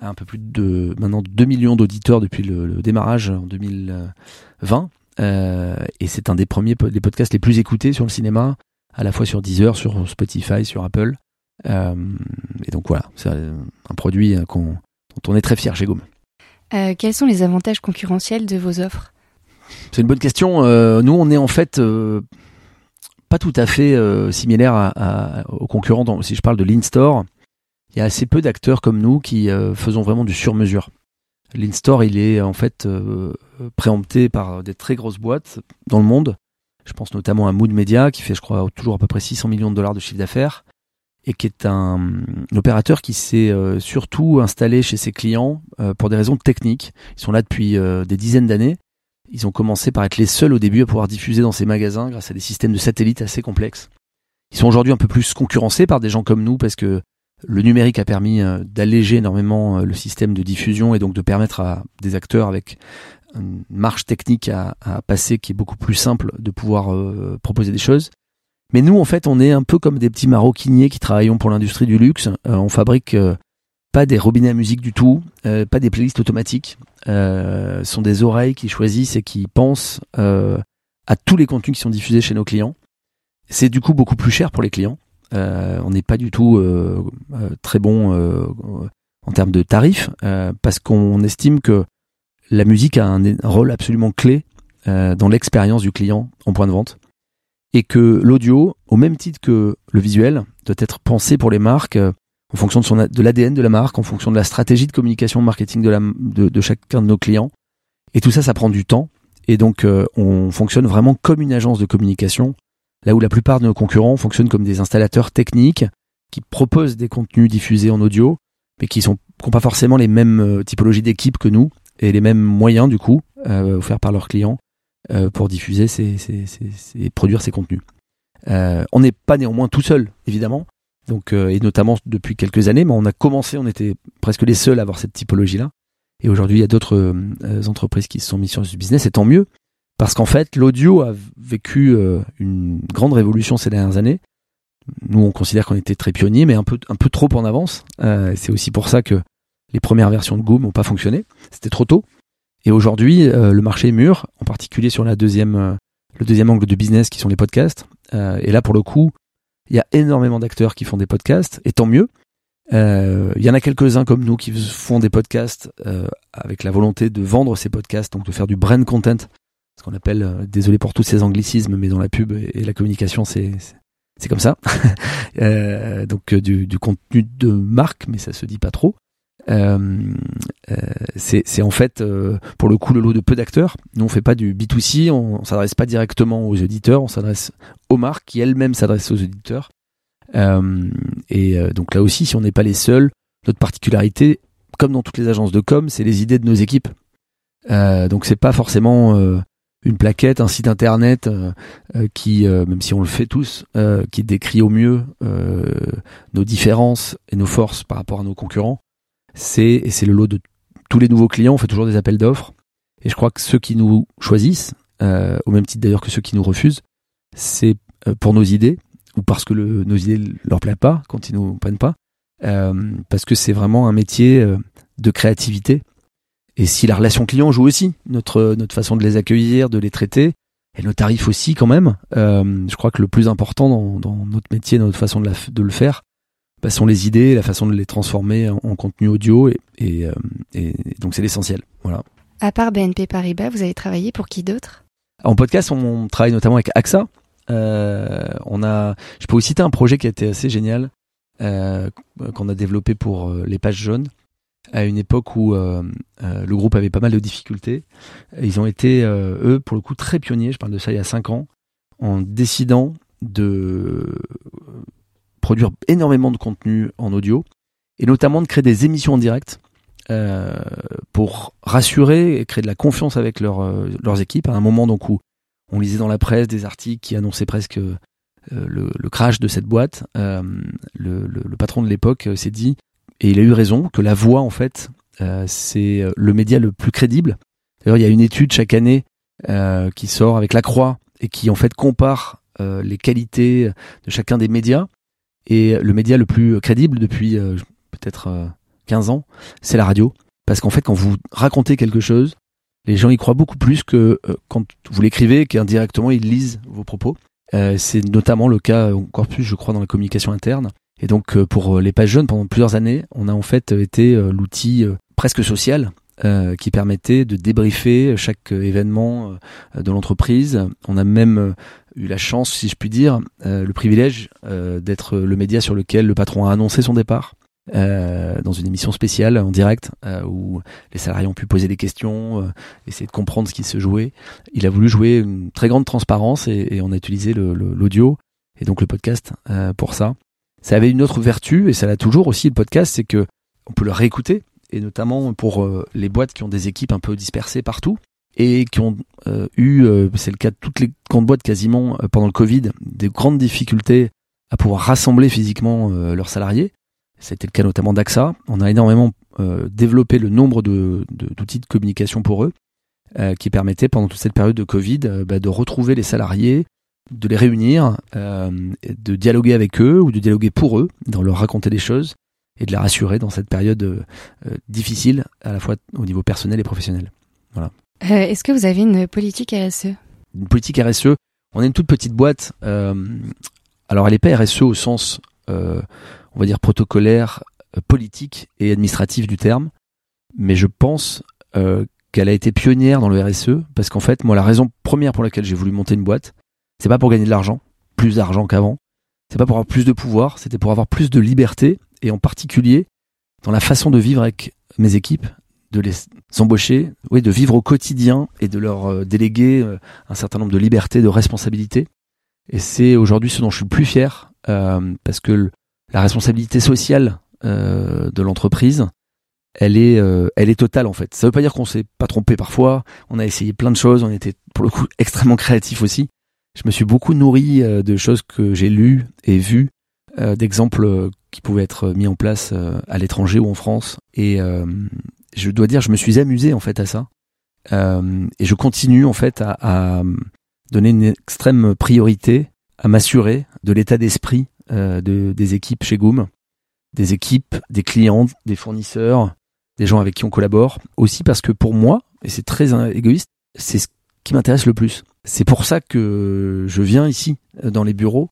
a un peu plus de maintenant 2 millions d'auditeurs depuis le, le, démarrage en 2020. Euh, et c'est un des premiers des podcasts les plus écoutés sur le cinéma, à la fois sur Deezer, sur Spotify, sur Apple. Euh, et donc voilà, c'est un produit dont on est très fier chez. Euh, quels sont les avantages concurrentiels de vos offres? C'est une bonne question. Euh, nous, on est en fait euh, pas tout à fait euh, similaire aux concurrents. Si je parle de l'in-store, il y a assez peu d'acteurs comme nous qui faisons vraiment du sur-mesure. L'in-store, il est en fait préempté par des très grosses boîtes dans le monde. Je pense notamment à Mood Media, qui fait, je crois, toujours à peu près 600 millions de dollars de chiffre d'affaires, et qui est un, opérateur qui s'est surtout installé chez ses clients pour des raisons techniques. Ils sont là depuis des dizaines d'années. Ils ont commencé par être les seuls au début à pouvoir diffuser dans ces magasins grâce à des systèmes de satellites assez complexes. Ils sont aujourd'hui un peu plus concurrencés par des gens comme nous parce que le numérique a permis euh, d'alléger énormément euh, le système de diffusion et donc de permettre à des acteurs avec une marge technique à, passer qui est beaucoup plus simple de pouvoir euh, proposer des choses. Mais nous, en fait, on est un peu comme des petits maroquiniers qui travaillons pour l'industrie du luxe. on fabrique pas des robinets à musique du tout, pas des playlists automatiques. Ce sont des oreilles qui choisissent et qui pensent à tous les contenus qui sont diffusés chez nos clients. C'est du coup beaucoup plus cher pour les clients. Euh, on n'est pas du tout euh, euh, très bon en termes de tarifs parce qu'on estime que la musique a un, rôle absolument clé dans l'expérience du client en point de vente et que l'audio, au même titre que le visuel, doit être pensé pour les marques en fonction de, l'ADN de la marque, en fonction de la stratégie de communication marketing de, chacun de nos clients. Et tout ça, ça prend du temps. Et donc, on fonctionne vraiment comme une agence de communication Là où la plupart de nos concurrents fonctionnent comme des installateurs techniques qui proposent des contenus diffusés en audio, mais qui n'ont pas forcément les mêmes euh, typologies d'équipe que nous et les mêmes moyens du coup euh, offerts par leurs clients euh, pour diffuser ces, ces, ces, produire ces contenus. Euh, on n'est pas néanmoins tout seul, évidemment, donc et notamment depuis quelques années, mais on a commencé, on était presque les seuls à avoir cette typologie-là. Et aujourd'hui, il y a d'autres entreprises qui se sont mises sur ce business, et tant mieux, parce qu'en fait, l'audio a vécu euh, une grande révolution ces dernières années. Nous, on considère qu'on était très pionniers, mais un peu, un peu trop en avance. Euh, c'est aussi pour ça que les premières versions de Goom n'ont pas fonctionné. C'était trop tôt. Et aujourd'hui, euh, le marché est mûr, en particulier sur la deuxième, le deuxième angle de business qui sont les podcasts. et là, pour le coup, il y a énormément d'acteurs qui font des podcasts, et tant mieux. Il y en a quelques-uns comme nous qui font des podcasts avec la volonté de vendre ces podcasts, donc de faire du brand content ce qu'on appelle, euh, désolé pour tous ces anglicismes, mais dans la pub et la communication, c'est comme ça. euh, donc euh, du, du, contenu de marque, mais ça se dit pas trop. Euh, euh c'est en fait pour le coup le lot de peu d'acteurs. Nous on fait pas du B2C, on, on s'adresse pas directement aux auditeurs, on s'adresse aux marques qui elles-mêmes s'adressent aux auditeurs. et donc là aussi, si on n'est pas les seuls, notre particularité, comme dans toutes les agences de com, c'est les idées de nos équipes. donc c'est pas forcément une plaquette, un site internet euh, euh, qui, euh, même si on le fait tous, qui décrit au mieux nos différences et nos forces par rapport à nos concurrents. C'est et c'est le lot de tous les nouveaux clients. On fait toujours des appels d'offres et je crois que ceux qui nous choisissent, au même titre d'ailleurs que ceux qui nous refusent, c'est pour nos idées ou parce que nos idées leur plaisent pas quand ils nous prennent pas, parce que c'est vraiment un métier de créativité et si la relation client joue aussi, notre, notre façon de les accueillir, de les traiter, et nos tarifs aussi quand même, euh, je crois que le plus important dans, dans notre métier, dans notre façon de le faire, bah, sont les idées, la façon de les transformer en, contenu audio, et, et, euh, et donc c'est l'essentiel. Voilà. À part BNP Paribas, vous avez travaillé pour qui d'autre? En podcast, on travaille notamment avec AXA. Euh, on a, je peux vous citer un projet qui a été assez génial, euh, qu'on a développé pour euh, les pages jaunes à une époque où euh, le groupe avait pas mal de difficultés. Ils ont été, euh, eux, pour le coup, très pionniers, je parle de ça il y a cinq ans, en décidant de produire énormément de contenu en audio, et notamment de créer des émissions en direct pour rassurer et créer de la confiance avec leurs équipes, à un moment où on lisait dans la presse des articles qui annonçaient presque le, crash de cette boîte. le, le patron de l'époque s'est dit et il a eu raison que la voix, en fait, euh, c'est euh, le média le plus crédible. D'ailleurs, il y a une étude chaque année euh, qui sort avec la Croix et qui, en fait, compare les qualités de chacun des médias. Et le média le plus crédible depuis peut-être 15 ans, c'est la radio. Parce qu'en fait, quand vous racontez quelque chose, les gens y croient beaucoup plus que quand vous l'écrivez, qu'indirectement ils lisent vos propos. c'est notamment le cas encore plus, je crois, dans la communication interne. Et donc euh, pour euh, les pages jeunes, pendant plusieurs années, on a en fait été euh, l'outil presque social qui permettait de débriefer chaque événement de l'entreprise. On a même eu la chance, si je puis dire, le privilège d'être le média sur lequel le patron a annoncé son départ. dans une émission spéciale en direct où les salariés ont pu poser des questions, essayer de comprendre ce qui se jouait. Il a voulu jouer une très grande transparence et, et on a utilisé l'audio et donc le podcast pour ça. Ça avait une autre vertu et ça l'a toujours aussi le podcast, c'est que on peut le réécouter et notamment pour les boîtes qui ont des équipes un peu dispersées partout et qui ont euh, eu, euh, c'est le cas de toutes les grandes boîtes quasiment euh, pendant le Covid, des grandes difficultés à pouvoir rassembler physiquement leurs salariés. C'était le cas notamment d'AXA. On a énormément développé le nombre d'outils de, communication pour eux, qui permettaient pendant toute cette période de Covid bah, de retrouver les salariés, de les réunir, de dialoguer avec eux ou de dialoguer pour eux, de leur raconter des choses et de les rassurer dans cette période difficile à la fois au niveau personnel et professionnel. Voilà. Euh, est-ce que vous avez une politique RSE Une politique RSE, on est une toute petite boîte. Euh, alors elle n'est pas RSE au sens, euh, on va dire, protocolaire, politique et administratif du terme, mais je pense qu'elle a été pionnière dans le RSE parce qu'en fait, moi, la raison première pour laquelle j'ai voulu monter une boîte, c'est pas pour gagner de l'argent, plus d'argent qu'avant, c'est pas pour avoir plus de pouvoir, c'était pour avoir plus de liberté et en particulier dans la façon de vivre avec mes équipes de les embaucher, oui, de vivre au quotidien et de leur euh, déléguer euh, un certain nombre de libertés, de responsabilités. Et c'est aujourd'hui ce dont je suis le plus fier, euh, parce que la responsabilité sociale de l'entreprise, elle est, elle est totale en fait. Ça veut pas dire qu'on s'est pas trompé parfois. On a essayé plein de choses. On était pour le coup extrêmement créatif aussi. Je me suis beaucoup nourri de choses que j'ai lues et vues, d'exemples qui pouvaient être mis en place à l'étranger ou en France. Et, je dois dire, je me suis amusé en fait à ça. Euh, et je continue en fait à, à, donner une extrême priorité à m'assurer de l'état d'esprit euh, de, des équipes chez Goom, des équipes, des clients, des fournisseurs, des gens avec qui on collabore. Aussi parce que pour moi, et c'est très égoïste, c'est ce qui m'intéresse le plus. C'est pour ça que je viens ici euh, dans les bureaux.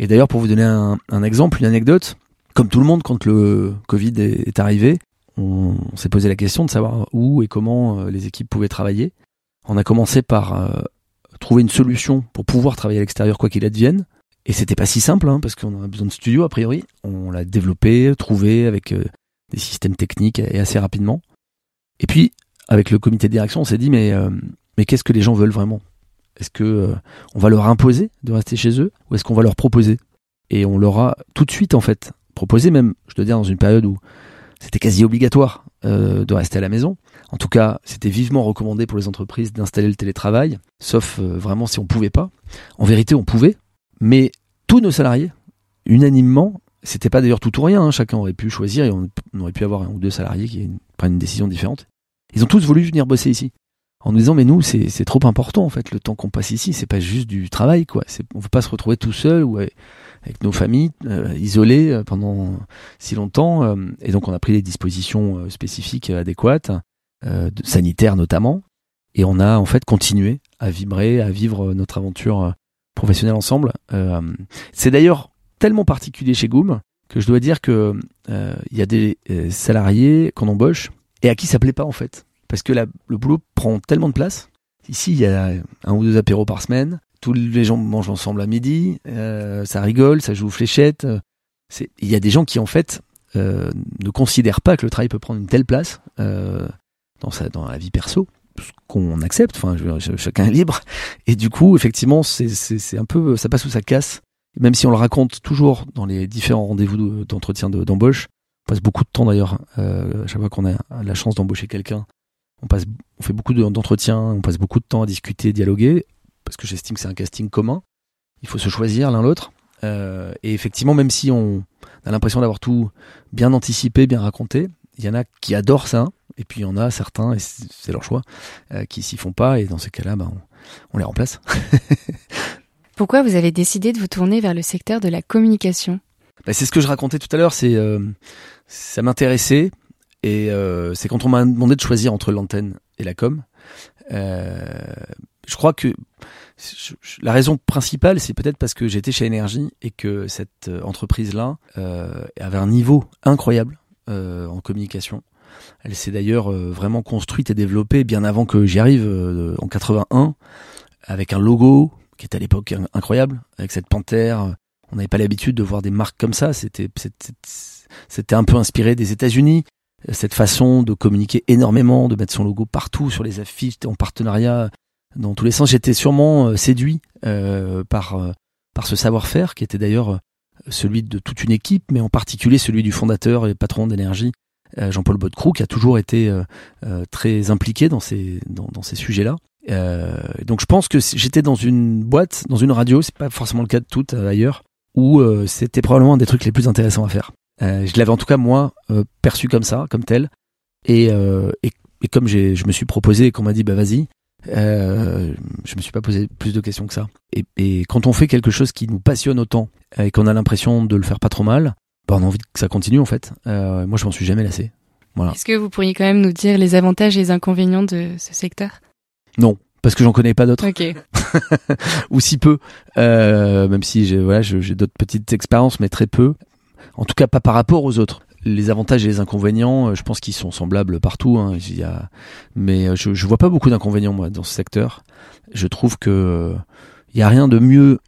Et d'ailleurs, pour vous donner un, exemple, une anecdote, comme tout le monde quand le Covid est, arrivé, on, s'est posé la question de savoir où et comment euh, les équipes pouvaient travailler. On a commencé par euh, trouver une solution pour pouvoir travailler à l'extérieur quoi qu'il advienne. Et c'était pas si simple, hein, parce qu'on a besoin de studio a priori. On l'a développé, trouvé avec euh, des systèmes techniques et assez rapidement. Et puis, avec le comité de direction, on s'est dit mais qu'est-ce que les gens veulent vraiment? Est-ce que on va leur imposer de rester chez eux ou est-ce qu'on va leur proposer? Et on leur a tout de suite en fait proposé, même je dois dire dans une période où c'était quasi obligatoire euh, de rester à la maison. En tout cas, c'était vivement recommandé pour les entreprises d'installer le télétravail, sauf euh, vraiment si on pouvait pas. En vérité, on pouvait, mais tous nos salariés, unanimement, c'était pas d'ailleurs tout ou rien. Hein, chacun aurait pu choisir et on, aurait pu avoir un ou deux salariés qui prennent une décision différente. Ils ont tous voulu venir bosser ici en nous disant mais nous c'est trop important en fait le temps qu'on passe ici c'est pas juste du travail quoi. On veut pas se retrouver tout seul ou avec nos familles euh, isolées euh, pendant si longtemps euh, et donc on a pris des dispositions spécifiques adéquates sanitaires notamment et on a en fait continué à vibrer à vivre notre aventure professionnelle ensemble c'est d'ailleurs tellement particulier chez Goom que je dois dire que il y a des salariés qu'on embauche et à qui ça plaît pas en fait parce que le boulot prend tellement de place. Ici, il y a un ou deux apéros par semaine. Tous les gens mangent ensemble à midi. Euh, ça rigole, ça joue aux fléchettes. Il y a des gens qui, en fait, euh, ne considèrent pas que le travail peut prendre une telle place euh, dans, sa, dans la vie perso ce qu'on accepte. Enfin, chacun est libre. Et du coup, effectivement, c'est un peu, ça passe ou ça casse. Même si on le raconte toujours dans les différents rendez-vous d'entretien d'embauche, on passe beaucoup de temps d'ailleurs, à chaque fois qu'on a la chance d'embaucher quelqu'un, on, passe, on fait beaucoup d'entretiens, on passe beaucoup de temps à discuter, dialoguer, parce que j'estime que c'est un casting commun. Il faut se choisir l'un l'autre. Euh, et effectivement, même si on a l'impression d'avoir tout bien anticipé, bien raconté, il y en a qui adorent ça, et puis il y en a certains, et c'est leur choix, euh, qui s'y font pas, et dans ces cas-là, ben, on, les remplace. Pourquoi vous avez décidé de vous tourner vers le secteur de la communication? Ben, C'est ce que je racontais tout à l'heure, c'est euh, ça m'intéressait, et euh, c'est quand on m'a demandé de choisir entre l'antenne et la com. Euh, je crois que la raison principale, c'est peut-être parce que j'étais chez Énergie et que cette euh, entreprise-là euh, avait un niveau incroyable euh, en communication. Elle s'est d'ailleurs euh, vraiment construite et développée bien avant que j'y arrive en 81, avec un logo qui était à l'époque incroyable, avec cette panthère. On n'avait pas l'habitude de voir des marques comme ça. C'était un peu inspiré des États-Unis. Cette façon de communiquer énormément, de mettre son logo partout sur les affiches, en partenariat dans tous les sens. J'étais sûrement euh, séduit euh, par euh, par ce savoir-faire qui était d'ailleurs celui de toute une équipe, mais en particulier celui du fondateur et patron d'énergie, Jean-Paul Bodecroux, qui a toujours été très impliqué dans ces dans, dans ces sujets-là. donc je pense que j'étais dans une boîte, dans une radio, c'est pas forcément le cas de toutes ailleurs, où c'était probablement un des trucs les plus intéressants à faire. Je l'avais en tout cas moi perçu comme ça, comme tel, et, et, et comme j'ai, je me suis proposé et qu'on m'a dit bah vas-y, euh, je me suis pas posé plus de questions que ça. Et, et, quand on fait quelque chose qui nous passionne autant et qu'on a l'impression de le faire pas trop mal, bah on a envie que ça continue en fait. Euh, moi, je m'en suis jamais lassé. Voilà. Est-ce que vous pourriez quand même nous dire les avantages et les inconvénients de ce secteur? Non, parce que j'en connais pas d'autres. Ok. Ou si peu, euh, même si j'ai voilà, j'ai d'autres petites expériences, mais très peu. En tout cas, pas par rapport aux autres les avantages et les inconvénients, euh, je pense qu'ils sont semblables partout. Hein. Mais euh, je, vois pas beaucoup d'inconvénients moi dans ce secteur. Je trouve que il y a rien de mieux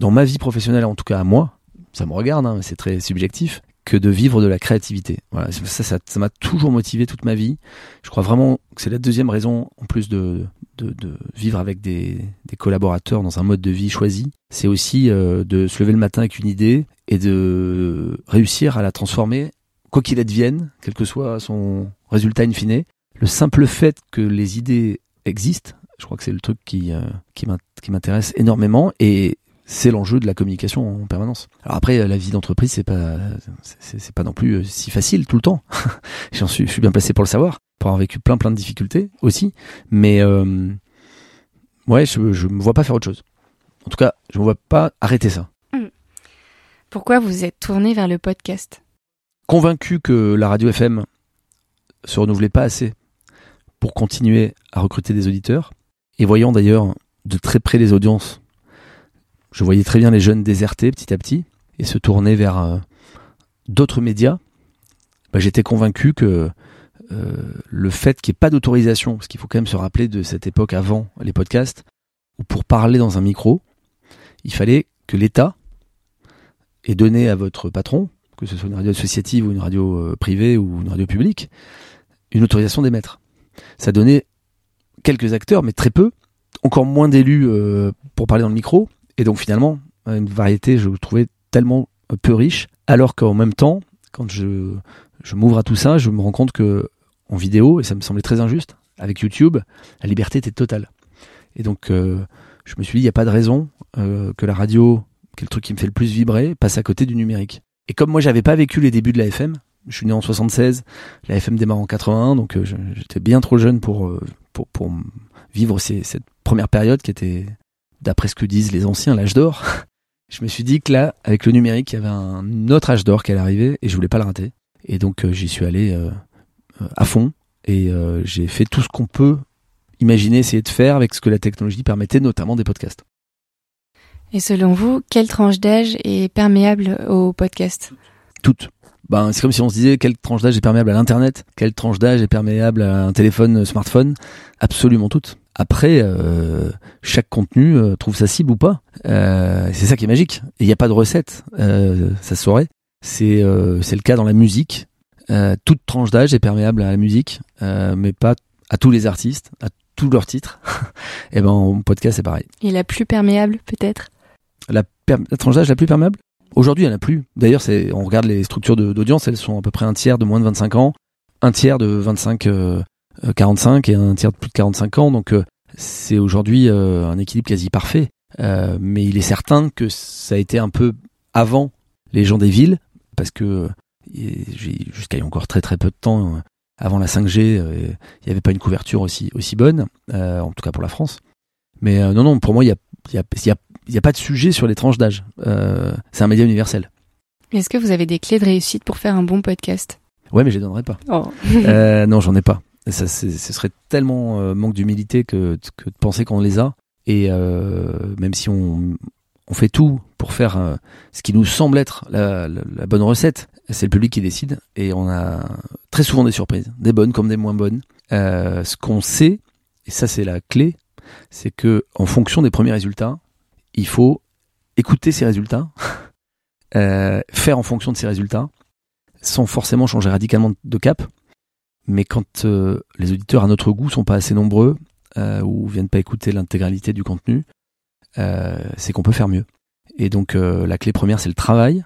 dans ma vie professionnelle, en tout cas à moi. Ça me regarde, hein, c'est très subjectif que de vivre de la créativité. Voilà, ça, ça, ça m'a toujours motivé toute ma vie. Je crois vraiment que c'est la deuxième raison, en plus de, de, de vivre avec des, des, collaborateurs dans un mode de vie choisi, c'est aussi euh, de se lever le matin avec une idée et de réussir à la transformer, quoi qu'il advienne, quel que soit son résultat in fine. Le simple fait que les idées existent, je crois que c'est le truc qui, euh, qui m'intéresse énormément et c'est l'enjeu de la communication en permanence. Alors après, la vie d'entreprise, c'est pas, c'est pas non plus euh, si facile tout le temps. J'en suis, je suis bien placé pour le savoir, pour avoir vécu plein plein de difficultés aussi. Mais euh, ouais, je, je me vois pas faire autre chose. En tout cas, je me vois pas arrêter ça. Hmm. Pourquoi vous êtes tourné vers le podcast? Convaincu que la radio FM se renouvelait pas assez pour continuer à recruter des auditeurs, et voyant d'ailleurs de très près les audiences je voyais très bien les jeunes déserter petit à petit et se tourner vers euh, d'autres médias. Bah, j'étais convaincu que euh, le fait qu'il n'y ait pas d'autorisation, parce qu'il faut quand même se rappeler de cette époque avant les podcasts, où pour parler dans un micro, il fallait que l'État ait donné à votre patron, que ce soit une radio associative ou une radio euh, privée ou une radio publique, une autorisation d'émettre. Ça donnait quelques acteurs, mais très peu, encore moins d'élus pour parler dans le micro, et donc finalement, une variété, je trouvais tellement peu riche, alors qu'en même temps, quand je, je m'ouvre à tout ça, je me rends compte que en vidéo, et ça me semblait très injuste, avec YouTube, la liberté était totale. Et donc, euh, je me suis dit, il n'y a pas de raison euh, que la radio, qui est le truc qui me fait le plus vibrer, passe à côté du numérique. Et comme moi, j'avais pas vécu les débuts de la FM, je suis né en 76, la FM démarre en 81, donc euh, j'étais bien trop jeune pour, pour, pour vivre ces, cette première période qui était d'après ce que disent les anciens, l'âge d'or. je me suis dit que là, avec le numérique, il y avait un autre âge d'or qui allait arriver et je voulais pas le rater. Et donc euh, j'y suis allé euh, euh, à fond et j'ai fait tout ce qu'on peut imaginer, essayer de faire avec ce que la technologie permettait, notamment des podcasts. Et selon vous, quelle tranche d'âge est perméable au podcast? Toutes. Ben, c'est comme si on se disait quelle tranche d'âge est perméable à l'internet, quelle tranche d'âge est perméable à un téléphone smartphone, absolument toutes. Après, euh, chaque contenu euh, trouve sa cible ou pas. Euh, c'est ça qui est magique. Il n'y a pas de recette, ça se saurait. C'est c'est le cas dans la musique. toute tranche d'âge est perméable à la musique, mais pas à tous les artistes, à tous leurs titres. Et eh ben, en podcast, c'est pareil. Et la plus perméable, peut-être? La, la, tranche d'âge la plus perméable? Aujourd'hui, il n'y en a plus. D'ailleurs, c'est on regarde les structures d'audience, elles sont à peu près un tiers de moins de 25 ans, un tiers de 25 45 euh, et un tiers de plus de 45 ans. Donc euh, c'est aujourd'hui euh, un équilibre quasi parfait. mais il est certain que ça a été un peu avant les gens des villes, parce que jusqu'à il y a encore très très peu de temps, avant la 5G, il n'y avait pas une couverture aussi, aussi bonne, en tout cas pour la France. Mais non, non, pour moi, il n'y a, y a, y a, y a, pas de sujet sur les tranches d'âge. c'est un média universel. Est-ce que vous avez des clés de réussite pour faire un bon podcast? Ouais, mais je les donnerai pas. Oh. non, j'en ai pas. Ça, ce serait tellement euh, manque d'humilité que, que, de penser qu'on les a. Et euh, même si on, on, fait tout pour faire euh, ce qui nous semble être la, la, bonne recette, c'est le public qui décide. Et on a très souvent des surprises, des bonnes comme des moins bonnes. Euh, ce qu'on sait, et ça c'est la clé, c'est que en fonction des premiers résultats, il faut écouter ces résultats, faire en fonction de ces résultats, sans forcément changer radicalement de cap. Mais quand les auditeurs à notre goût sont pas assez nombreux ou viennent pas écouter l'intégralité du contenu, c'est qu'on peut faire mieux. Et donc la clé première, c'est le travail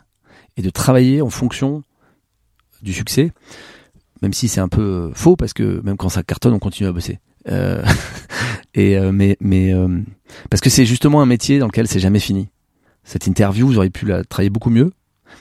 et de travailler en fonction du succès, même si c'est un peu euh, faux parce que même quand ça cartonne, on continue à bosser. Euh, et euh, mais mais parce que c'est justement un métier dans lequel c'est jamais fini. Cette interview, vous auriez pu la travailler beaucoup mieux.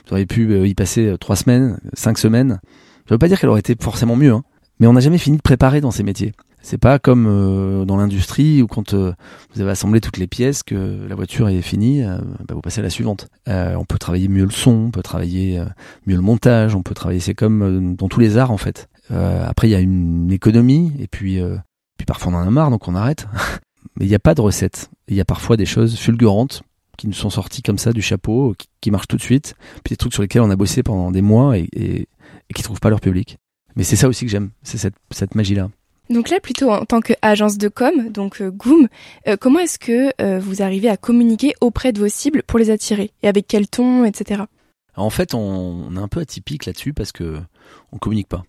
Vous auriez pu y passer trois semaines, cinq semaines. Je veux pas dire qu'elle aurait été forcément mieux, hein, mais on n'a jamais fini de préparer dans ces métiers. C'est pas comme euh, dans l'industrie où quand euh, vous avez assemblé toutes les pièces que la voiture est finie, euh, bah, vous passez à la suivante. on peut travailler mieux le son, on peut travailler mieux le montage, on peut travailler. C'est comme dans tous les arts en fait. après il y a une économie et puis puis parfois on en a marre donc on arrête. Mais il n'y a pas de recette. Il y a parfois des choses fulgurantes qui nous sont sorties comme ça du chapeau, qui, marchent tout de suite, puis des trucs sur lesquels on a bossé pendant des mois et, et, et qui trouvent pas leur public. Mais c'est ça aussi que j'aime, c'est cette, cette magie-là. Donc là, plutôt en tant qu'agence de com, donc euh, Goom, euh, comment est-ce que euh, vous arrivez à communiquer auprès de vos cibles pour les attirer? Et avec quel ton, etc. En fait, on, est un peu atypique là-dessus parce que on communique pas.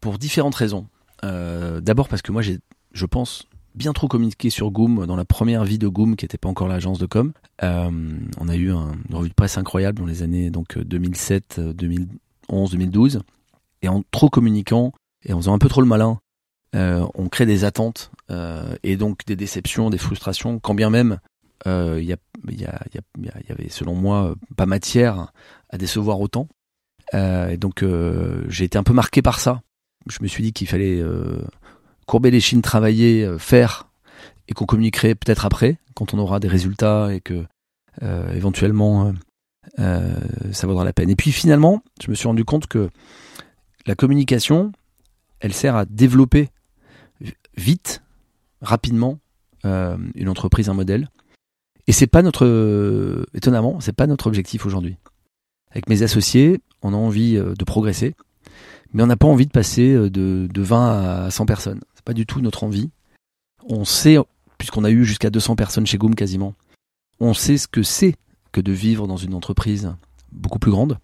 pour différentes raisons. D'abord parce que moi, j'ai, je pense, bien trop communiqué sur Goom dans la première vie de Goom qui n'était pas encore l'agence de com. on a eu un, une revue de presse incroyable dans les années donc 2007, 2011, 2012. Et en trop communiquant et en faisant un peu trop le malin, euh, on crée des attentes euh, et donc des déceptions, des frustrations, quand bien même il euh, y, y, avait selon moi pas matière à décevoir autant. et donc j'ai été un peu marqué par ça. Je me suis dit qu'il fallait courber les chines, travailler, faire et qu'on communiquerait peut-être après quand on aura des résultats et que éventuellement ça vaudra la peine. Et puis finalement, je me suis rendu compte que la communication, elle sert à développer vite, rapidement, euh, une entreprise, un modèle. Et c'est pas notre, étonnamment, c'est pas notre objectif aujourd'hui. Avec mes associés, on a envie euh, de progresser, mais on n'a pas envie de passer euh, de, de 20 à 100 personnes. C'est pas du tout notre envie. On sait, puisqu'on a eu jusqu'à 200 personnes chez Goom quasiment, on sait ce que c'est que de vivre dans une entreprise beaucoup plus grande,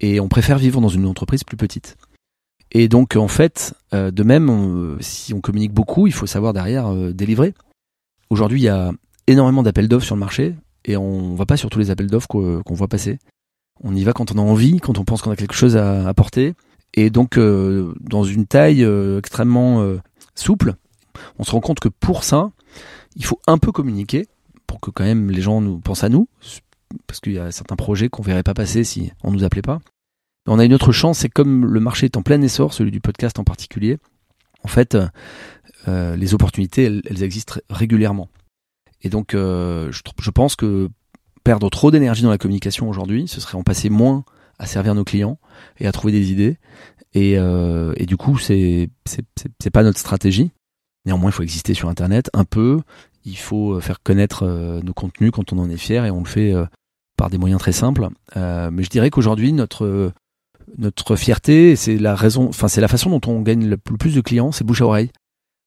et on préfère vivre dans une entreprise plus petite. Et donc en fait, euh, de même, si on communique beaucoup, il faut savoir derrière euh, délivrer. Aujourd'hui, il y a énormément d'appels d'offres sur le marché et on ne va pas sur tous les appels d'offres qu'on voit passer. On y va quand on a envie, quand on pense qu'on a quelque chose à apporter. Et donc euh, dans une taille extrêmement souple, on se rend compte que pour ça, il faut un peu communiquer pour que quand même les gens nous pensent à nous, parce qu'il y a certains projets qu'on verrait pas passer si on nous appelait pas. On a une autre chance, c'est comme le marché est en plein essor, celui du podcast en particulier, en fait, euh, les opportunités, elles, existent régulièrement. Et donc, euh, je, pense que perdre trop d'énergie dans la communication aujourd'hui, ce serait en passer moins à servir nos clients et à trouver des idées. Et, euh, du coup, c'est c'est pas notre stratégie. Néanmoins, il faut exister sur Internet un peu. Il faut faire connaître nos contenus quand on en est fier et on le fait par des moyens très simples. mais je dirais qu'aujourd'hui, notre notre fierté, c'est la raison, enfin c'est la façon dont on gagne le plus de clients, c'est bouche à oreille.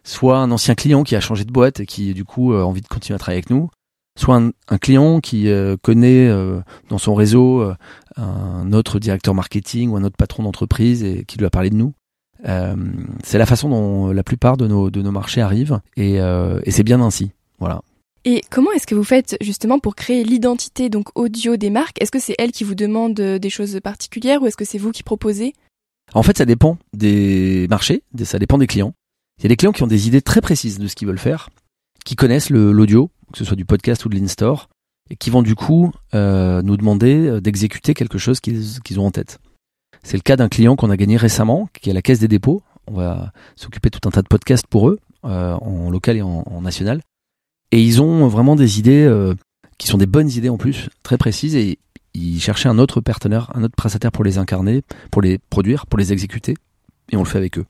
Soit un ancien client qui a changé de boîte et qui du coup a envie de continuer à travailler avec nous, soit un, client qui euh, connaît euh, dans son réseau euh, un autre directeur marketing ou un autre patron d'entreprise et qui lui a parlé de nous. c'est la façon dont la plupart de nos, de nos marchés arrivent et, et c'est bien ainsi. Voilà. Et comment est-ce que vous faites justement pour créer l'identité donc audio des marques? Est-ce que c'est elles qui vous demandent euh, des choses particulières ou est-ce que c'est vous qui proposez? En fait, ça dépend des marchés, ça dépend des clients. Il y a des clients qui ont des idées très précises de ce qu'ils veulent faire, qui connaissent l'audio, que ce soit du podcast ou de l'in-store, et qui vont du coup euh, nous demander euh, d'exécuter quelque chose qu'ils ont en tête. C'est le cas d'un client qu'on a gagné récemment, qui est à la Caisse des dépôts. On va s'occuper tout un tas de podcasts pour eux, en local et en national. Et ils ont vraiment des idées euh, qui sont des bonnes idées en plus, très précises. Et ils cherchaient un autre partenaire, un autre prestataire pour les incarner, pour les produire, pour les exécuter. Et on le fait avec eux.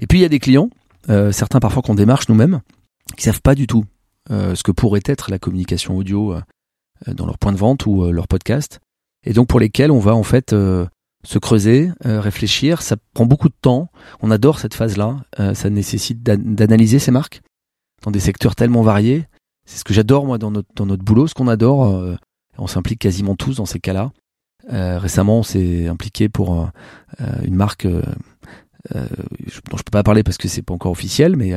Et puis il y a des clients, euh, certains parfois qu'on démarche nous-mêmes, qui savent pas du tout euh, ce que pourrait être la communication audio dans leur point de vente ou leur podcast. Et donc pour lesquels on va en fait se creuser, réfléchir. Ça prend beaucoup de temps. On adore cette phase-là. ça nécessite d'analyser ces marques dans des secteurs tellement variés c'est ce que j'adore moi dans notre, dans notre boulot, ce qu'on adore. Euh, on s'implique quasiment tous dans ces cas-là. récemment, on s'est impliqué pour une marque dont je peux pas parler parce que c'est pas encore officiel, mais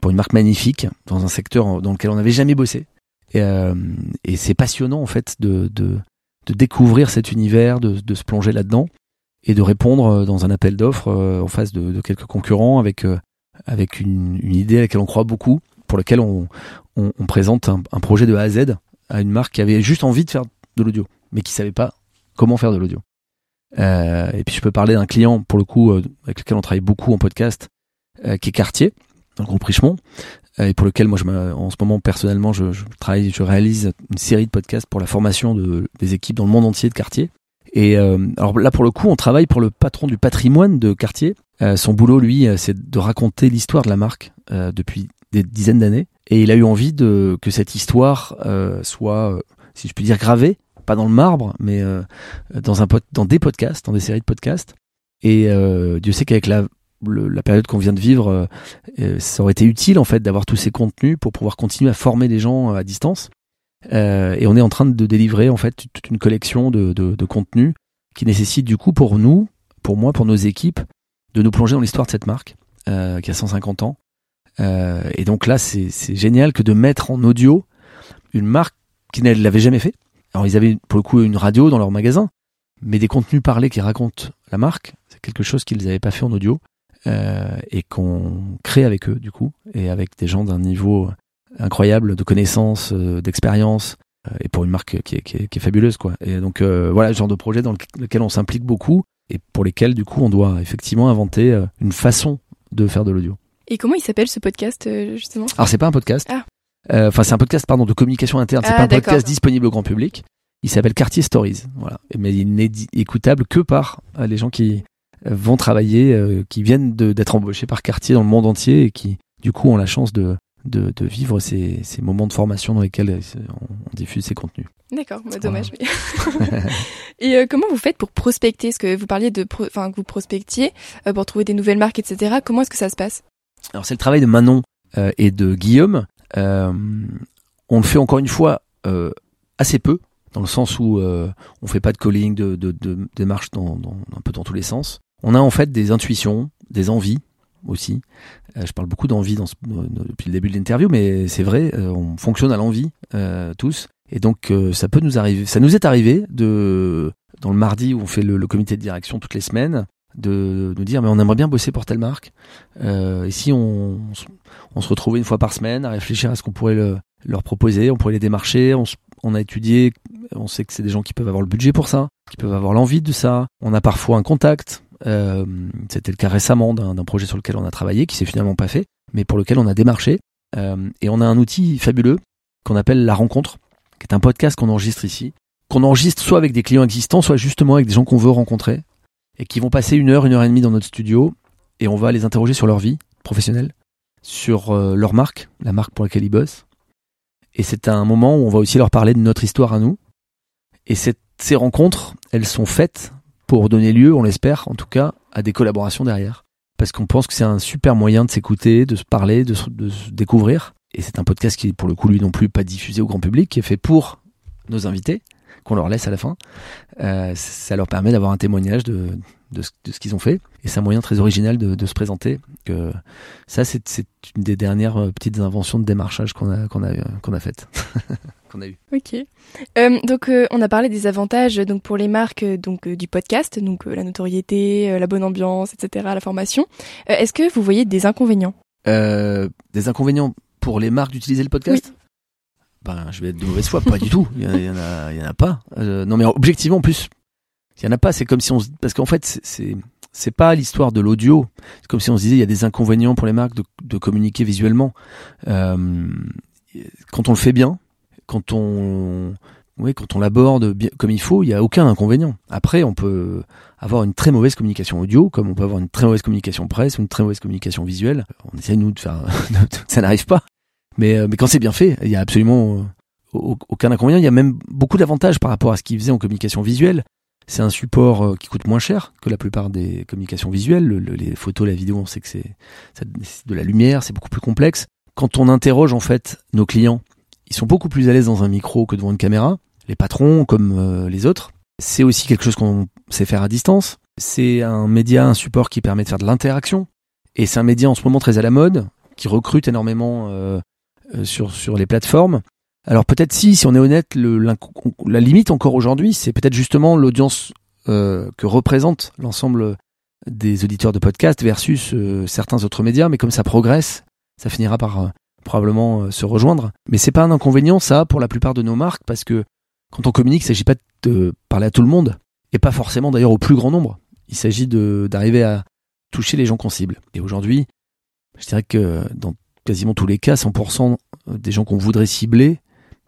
pour une marque magnifique dans un secteur dans lequel on n'avait jamais bossé. Et, et c'est passionnant en fait de, de, de découvrir cet univers, de, de se plonger là-dedans et de répondre dans un appel d'offres en face de, de, quelques concurrents avec avec une, une, idée à laquelle on croit beaucoup, pour laquelle on, on, on présente un, un, projet de A à Z à une marque qui avait juste envie de faire de l'audio, mais qui savait pas comment faire de l'audio. Euh, et puis je peux parler d'un client pour le coup euh, avec lequel on travaille beaucoup en podcast, euh, qui est Cartier, dans le groupe Richemont, euh, et pour lequel moi je en ce moment personnellement je, je, travaille, je réalise une série de podcasts pour la formation de, des équipes dans le monde entier de Cartier. Et euh, alors là pour le coup on travaille pour le patron du patrimoine de Cartier. son boulot lui c'est de raconter l'histoire de la marque depuis des dizaines d'années, et il a eu envie de que cette histoire soit, si je puis dire, gravée pas dans le marbre, mais euh, dans un dans des podcasts, dans des séries de podcasts. Et euh, Dieu sait qu'avec la la période qu'on vient de vivre, euh, ça aurait été utile en fait d'avoir tous ces contenus pour pouvoir continuer à former les gens à distance. et on est en train de délivrer en fait toute une collection de, de contenus qui nécessite du coup pour nous, pour moi, pour nos équipes, de nous plonger dans l'histoire de cette marque qui a 150 ans. Et donc là, c'est génial que de mettre en audio une marque qui ne l'avait jamais fait. Alors ils avaient pour le coup une radio dans leur magasin, mais des contenus parlés qui racontent la marque, c'est quelque chose qu'ils n'avaient pas fait en audio euh, et qu'on crée avec eux du coup et avec des gens d'un niveau incroyable de connaissances, euh, d'expérience euh, et pour une marque qui est, qui est, qui est fabuleuse quoi. Et donc euh, voilà le genre de projet dans lequel on s'implique beaucoup et pour lesquels du coup on doit effectivement inventer euh, une façon de faire de l'audio. Et comment il s'appelle ce podcast justement? Alors c'est pas un podcast. Ah. Euh, enfin, c'est un podcast pardon de communication interne. C'est ah, pas un podcast disponible au grand public. Il s'appelle Quartier Stories. Voilà. Mais il n'est écoutable que par euh, les gens qui euh, vont travailler, qui viennent d'être embauchés par Quartier dans le monde entier et qui, du coup, ont la chance de, de, de vivre ces, ces, moments de formation dans lesquels on, diffuse ces contenus. D'accord, bah, dommage. Voilà. et euh, comment vous faites pour prospecter? Est-ce que vous parliez de, enfin, que vous prospectiez euh, pour trouver des nouvelles marques, etc. Comment est-ce que ça se passe? Alors c'est le travail de Manon euh, et de Guillaume euh, on le fait encore une fois euh, assez peu, dans le sens où euh, on fait pas de calling, de, de, de démarches dans, dans, un peu dans tous les sens. On a en fait des intuitions, des envies aussi. Euh, je parle beaucoup d'envie dans depuis le début de l'interview, mais c'est vrai, euh, on fonctionne à l'envie tous. Et donc ça peut nous arriver, ça nous est arrivé de dans le mardi où on fait le, le comité de direction toutes les semaines, de nous dire mais on aimerait bien bosser pour telle marque. Euh, ici on, on, se retrouvait une fois par semaine à réfléchir à ce qu'on pourrait le, leur proposer, on pourrait les démarcher, on, on a étudié, on sait que c'est des gens qui peuvent avoir le budget pour ça, qui peuvent avoir l'envie de ça. On a parfois un contact. Euh, C'était le cas récemment d'un projet sur lequel on a travaillé, qui s'est finalement pas fait, mais pour lequel on a démarché. Euh, et on a un outil fabuleux qu'on appelle la rencontre, qui est un podcast qu'on enregistre ici, qu'on enregistre soit avec des clients existants, soit justement avec des gens qu'on veut rencontrer et qui vont passer une heure, une heure et demie dans notre studio et on va les interroger sur leur vie professionnelle, sur euh, leur marque, la marque pour laquelle ils bossent. Et c'est un moment où on va aussi leur parler de notre histoire à nous. Et ces rencontres, elles sont faites pour donner lieu, on l'espère en tout cas, à des collaborations derrière. Parce qu'on pense que c'est un super moyen de s'écouter, de se parler, de se, de se découvrir. Et c'est un podcast qui est pour le coup lui non plus pas diffusé au grand public, qui est fait pour nos invités qu'on leur laisse à la fin. Euh, ça leur permet d'avoir un témoignage de, de, ce, qu'ils ont fait. Et c'est un moyen très original de, de se présenter. Que ça, c'est, une des dernières euh, petites inventions de démarchage qu'on a, qu'on a, qu'on a faites. qu'on a eu. Ok. Euh, donc euh, on a parlé des avantages donc pour les marques donc du podcast, donc la notoriété, la bonne ambiance, etc., la formation. est-ce que vous voyez des inconvénients? Des inconvénients pour les marques d'utiliser le podcast? Oui ben, je vais être de mauvaise foi, pas du tout. Il y, en a, y en a, y en a pas. Euh, non, mais objectivement, en plus, il y en a pas. C'est comme si on, parce qu'en fait, c'est c'est pas l'histoire de l'audio. C'est comme si on se disait il y a des inconvénients pour les marques de, de communiquer visuellement. Euh, quand on le fait bien, quand on oui, quand on l'aborde bien comme il faut, il y a aucun inconvénient. Après, on peut avoir une très mauvaise communication audio, comme on peut avoir une très mauvaise communication presse une très mauvaise communication visuelle. On essaie nous de faire, ça n'arrive pas. Mais, euh, mais quand c'est bien fait, il y a absolument euh, aucun inconvénient. Il y a même beaucoup d'avantages par rapport à ce qu'ils faisaient en communication visuelle. C'est un support euh, qui coûte moins cher que la plupart des communications visuelles. Le, les photos, la vidéo, on sait que c'est de la lumière, c'est beaucoup plus complexe. Quand on interroge en fait nos clients, ils sont beaucoup plus à l'aise dans un micro que devant une caméra. Les patrons comme les autres. C'est aussi quelque chose qu'on sait faire à distance. C'est un média, un support qui permet de faire de l'interaction. Et c'est un média en ce moment très à la mode, qui recrute énormément euh, sur, sur les plateformes. Alors peut-être si, si on est honnête, le, la limite encore aujourd'hui, c'est peut-être justement l'audience euh, que représente l'ensemble des auditeurs de podcast versus euh, certains autres médias. Mais comme ça progresse, ça finira par euh, probablement se rejoindre. Mais c'est pas un inconvénient ça pour la plupart de nos marques parce que quand on communique, il s'agit pas de parler à tout le monde et pas forcément d'ailleurs au plus grand nombre. Il s'agit d'arriver à toucher les gens qu'on cible. Et aujourd'hui, je dirais que dans quasiment tous les cas, 100% des gens qu'on voudrait cibler,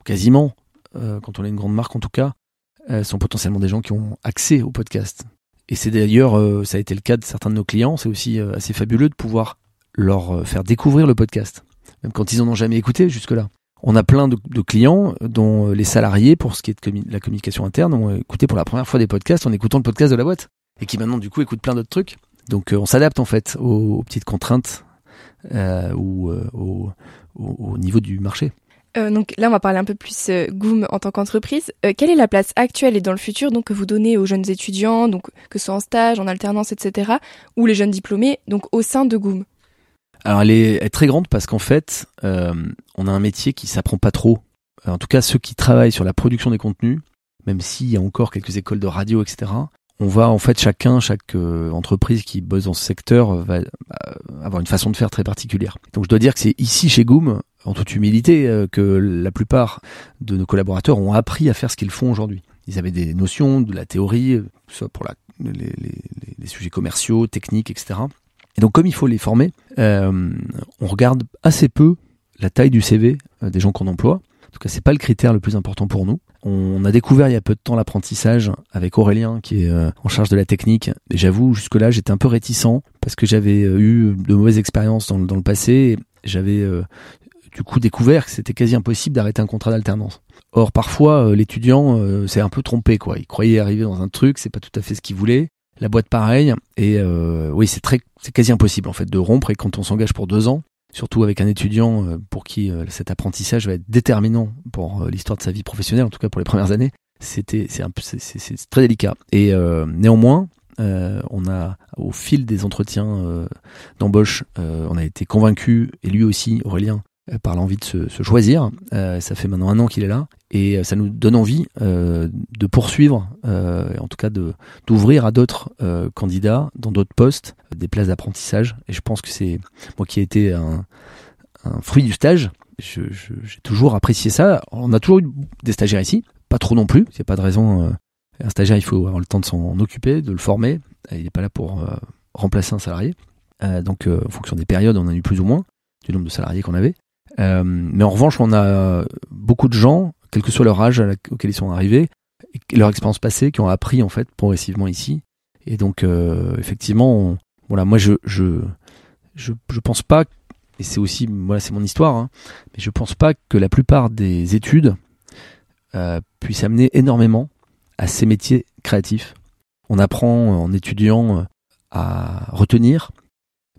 quasiment, euh, quand on est une grande marque en tout cas, euh, sont potentiellement des gens qui ont accès au podcast. Et c'est d'ailleurs, euh, ça a été le cas de certains de nos clients, c'est aussi assez fabuleux de pouvoir leur faire découvrir le podcast, même quand ils en ont jamais écouté jusque-là. On a plein de, clients dont les salariés, pour ce qui est de la communication interne, ont écouté pour la première fois des podcasts en écoutant le podcast de la boîte. Et qui maintenant, du coup, écoutent plein d'autres trucs. Donc, on s'adapte en fait aux, petites contraintes ou au, au niveau du marché. Euh, donc là, on va parler un peu plus euh, Goom en tant qu'entreprise. Euh, quelle est la place actuelle et dans le futur donc que vous donnez aux jeunes étudiants, donc que ce soit en stage, en alternance, etc., ou les jeunes diplômés, donc au sein de Goom? Alors elle est, très grande parce qu'en fait, on a un métier qui s'apprend pas trop. En tout cas, ceux qui travaillent sur la production des contenus, même s'il y a encore quelques écoles de radio, etc., on va en fait chacun, chaque entreprise qui bosse dans ce secteur va avoir une façon de faire très particulière. Donc je dois dire que c'est ici chez Goom en toute humilité, euh, que la plupart de nos collaborateurs ont appris à faire ce qu'ils font aujourd'hui. Ils avaient des notions de la théorie, euh, soit pour la, les, les, sujets commerciaux, techniques, etc. Et donc, comme il faut les former, euh, on regarde assez peu la taille du CV des gens qu'on emploie. En tout cas, c'est pas le critère le plus important pour nous. On a découvert il y a peu de temps l'apprentissage avec Aurélien qui est en charge de la technique. J'avoue, jusque-là, j'étais un peu réticent parce que j'avais eu de mauvaises expériences dans, dans le passé. J'avais du coup découvert que c'était quasi impossible d'arrêter un contrat d'alternance. Or parfois euh, l'étudiant euh, s'est un peu trompé quoi. Il croyait arriver dans un truc, c'est pas tout à fait ce qu'il voulait. La boîte pareil et euh, oui c'est très c'est quasi impossible en fait de rompre et quand on s'engage pour deux ans, surtout avec un étudiant pour qui cet apprentissage va être déterminant pour l'histoire de sa vie professionnelle, en tout cas pour les premières années, c'était c'est très délicat. Et néanmoins on a, au fil des entretiens d'embauche, on a été convaincu, et lui aussi, Aurélien, euh, par l'envie de se, choisir. Euh, ça fait maintenant un an qu'il est là et euh, ça nous donne envie de poursuivre, en tout cas d'ouvrir à d'autres candidats dans d'autres postes des places d'apprentissage. Et je pense que c'est moi qui ai été un, fruit du stage. J'ai toujours apprécié ça. On a toujours eu des stagiaires ici, pas trop non plus. Il n'y a pas de raison. un stagiaire, il faut avoir le temps de s'en occuper, de le former. Il n'est pas là pour remplacer un salarié. donc, en fonction des périodes, on a eu plus ou moins du nombre de salariés qu'on avait. Euh, mais en revanche, on a beaucoup de gens, quel que soit leur âge auquel ils sont arrivés, leur expérience passée, qui ont appris en fait progressivement ici. Et donc, euh, effectivement, voilà, moi je, je je je pense pas, et c'est aussi voilà, c'est mon histoire, hein, mais je pense pas que la plupart des études euh, puissent amener énormément à ces métiers créatifs. On apprend en étudiant à retenir,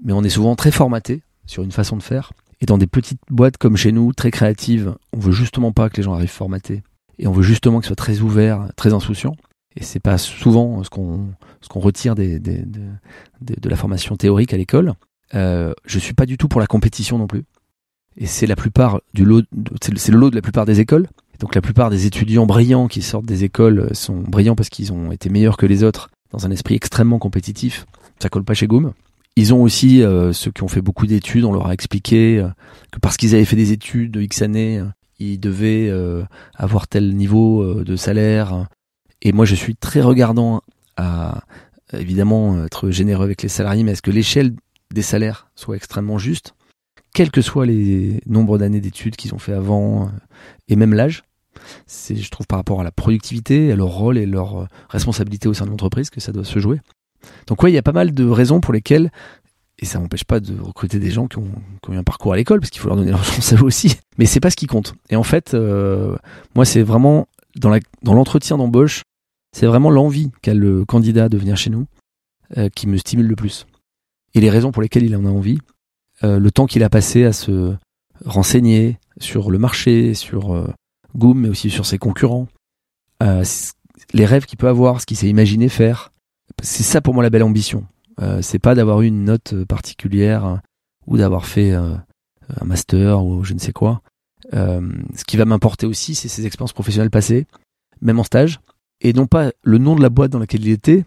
mais on est souvent très formaté sur une façon de faire. Et dans des petites boîtes comme chez nous, très créatives, on veut justement pas que les gens arrivent formatés. Et on veut justement qu'ils soient très ouverts, très insouciants. Et c'est pas souvent ce qu'on ce qu'on retire des, des, de, la formation théorique à l'école. Euh, je suis pas du tout pour la compétition non plus. Et c'est la plupart du lot, c'est le lot de la plupart des écoles. Donc la plupart des étudiants brillants qui sortent des écoles sont brillants parce qu'ils ont été meilleurs que les autres dans un esprit extrêmement compétitif. Ça colle pas chez Goom. Ils ont aussi, euh, ceux qui ont fait beaucoup d'études, on leur a expliqué euh, que parce qu'ils avaient fait des études de X années, euh, ils devaient avoir tel niveau de salaire. Et moi, je suis très regardant à, évidemment, être généreux avec les salariés, mais est-ce que l'échelle des salaires soit extrêmement juste, quels que soient les nombres d'années d'études qu'ils ont fait avant, et même l'âge c'est, je trouve, par rapport à la productivité, à leur rôle et leur responsabilité au sein de l'entreprise que ça doit se jouer. Donc ouais, il y a pas mal de raisons pour lesquelles, et ça n'empêche pas de recruter des gens qui ont, eu un parcours à l'école, parce qu'il faut leur donner leur chance à eux aussi, mais c'est pas ce qui compte. Et en fait, euh, moi c'est vraiment, dans l'entretien d'embauche, c'est vraiment l'envie qu'a le candidat de venir chez nous euh, qui me stimule le plus. Et les raisons pour lesquelles il en a envie, euh, le temps qu'il a passé à se renseigner sur le marché, sur Goom, mais aussi sur ses concurrents, les rêves qu'il peut avoir, ce qu'il s'est imaginé faire. C'est ça pour moi la belle ambition. Euh, c'est pas d'avoir eu une note particulière euh, ou d'avoir fait euh, un master ou je ne sais quoi. ce qui va m'importer aussi, c'est ses expériences professionnelles passées, même en stage, et non pas le nom de la boîte dans laquelle il était,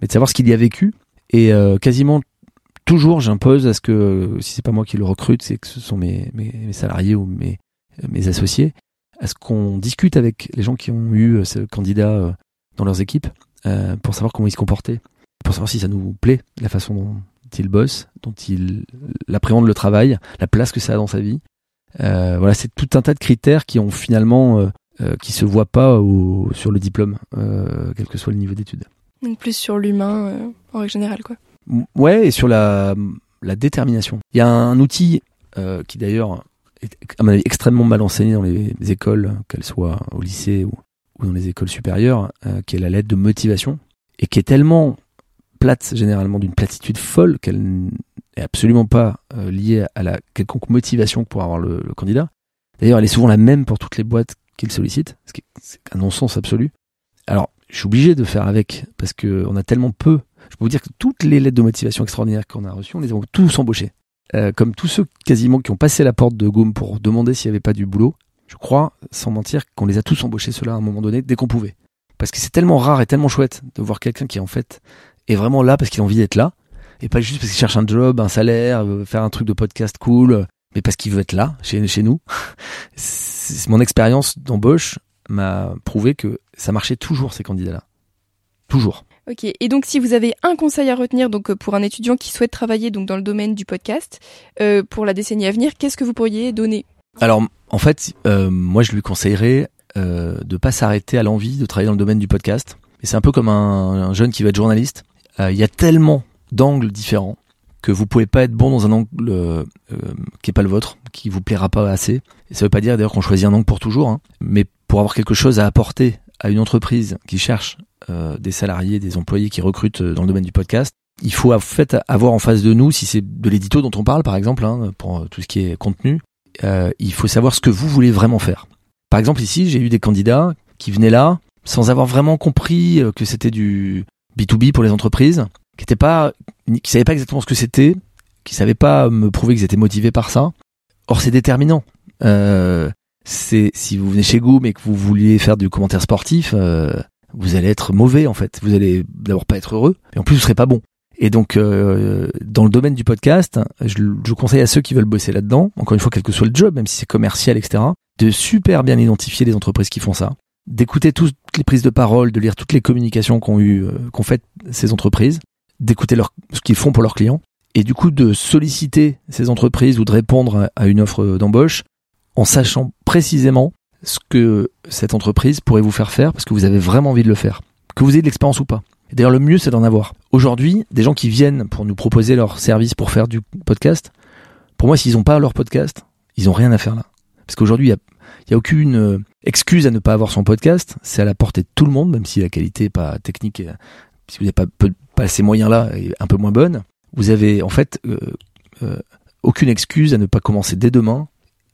mais de savoir ce qu'il y a vécu. Et quasiment toujours, j'impose à ce que, si c'est pas moi qui le recrute, c'est que ce sont mes, mes, salariés ou mes, mes associés, à ce qu'on discute avec les gens qui ont eu ce candidat dans leurs équipes pour savoir comment il se comportait pour savoir si ça nous plaît, la façon dont il bosse, dont il appréhende le travail, la place que ça a dans sa vie. Euh, voilà, c'est tout un tas de critères qui ont finalement, euh, euh, qui se voient pas au, sur le diplôme, quel que soit le niveau d'études. Donc plus sur l'humain en règle générale, quoi. Ouais, et sur la, la détermination. Il y a un outil qui d'ailleurs est à mon avis extrêmement mal enseigné dans les écoles, qu'elles soient au lycée ou, ou, dans les écoles supérieures, qui est la lettre de motivation, et qui est tellement plate généralement d'une platitude folle qu'elle n'est absolument pas euh, liée à la quelconque motivation pour avoir le, candidat. D'ailleurs, elle est souvent la même pour toutes les boîtes qu'il sollicite, ce qui est un non-sens absolu. Alors, je suis obligé de faire avec parce que on a tellement peu. Je peux vous dire que toutes les lettres de motivation extraordinaires qu'on a reçues, on les a tous embauchés. Euh, comme tous ceux quasiment qui ont passé la porte de Goom pour demander s'il n'y avait pas du boulot, je crois, sans mentir, qu'on les a tous embauchés ceux-là à un moment donné, dès qu'on pouvait. Parce que c'est tellement rare et tellement chouette de voir quelqu'un qui en fait est vraiment là parce qu'il a envie d'être là et pas juste parce qu'il cherche un job, un salaire, faire un truc de podcast cool, mais parce qu'il veut être là chez nous. mon expérience d'embauche m'a prouvé que ça marchait toujours ces candidats-là, toujours. Ok, et donc si vous avez un conseil à retenir donc pour un étudiant qui souhaite travailler donc dans le domaine du podcast euh, pour la décennie à venir, qu'est-ce que vous pourriez donner? Alors en fait, euh, moi je lui conseillerais euh, de pas s'arrêter à l'envie de travailler dans le domaine du podcast. Et c'est un peu comme un, un jeune qui va être journaliste. Euh, il y a tellement d'angles différents que vous pouvez pas être bon dans un angle euh, euh, qui est pas le vôtre, qui vous plaira pas assez. Et ça veut pas dire d'ailleurs qu'on choisit un angle pour toujours, hein, mais pour avoir quelque chose à apporter à une entreprise qui cherche des salariés, des employés qui recrutent dans le domaine du podcast, il faut en fait avoir en face de nous, si c'est de l'édito dont on parle par exemple, hein, pour tout ce qui est contenu, il faut savoir ce que vous voulez vraiment faire. Par exemple ici, j'ai eu des candidats qui venaient là sans avoir vraiment compris que c'était du B2B pour les entreprises, qui étaient pas, qui savaient pas exactement ce que c'était, qui savaient pas me prouver qu'ils étaient motivés par ça. Or, c'est déterminant. Euh, si vous venez chez Goom et que vous vouliez faire du commentaire sportif, euh, vous allez être mauvais en fait. Vous allez d'abord pas être heureux, et en plus vous serez pas bon. Et donc, euh, dans le domaine du podcast, je, conseille à ceux qui veulent bosser là-dedans, encore une fois, quel que soit le job, même si c'est commercial, etc., de super bien identifier les entreprises qui font ça, d'écouter toutes les prises de parole, de lire toutes les communications qu'ont eu, euh, qu'ont fait ces entreprises, d'écouter ce qu'ils font pour leurs clients, et du coup de solliciter ces entreprises ou de répondre à une offre d'embauche en sachant précisément ce que cette entreprise pourrait vous faire faire parce que vous avez vraiment envie de le faire, que vous ayez de l'expérience ou pas. D'ailleurs, le mieux, c'est d'en avoir. Aujourd'hui, des gens qui viennent pour nous proposer leur service pour faire du podcast, pour moi, s'ils n'ont pas leur podcast, ils n'ont rien à faire là. Parce qu'aujourd'hui, il y a n'y a aucune euh, excuse à ne pas avoir son podcast. C'est à la portée de tout le monde, même si la qualité n'est pas technique, euh, si vous n'avez pas, pas ces moyens-là, est un peu moins bonne. Vous avez en fait euh, aucune excuse à ne pas commencer dès demain.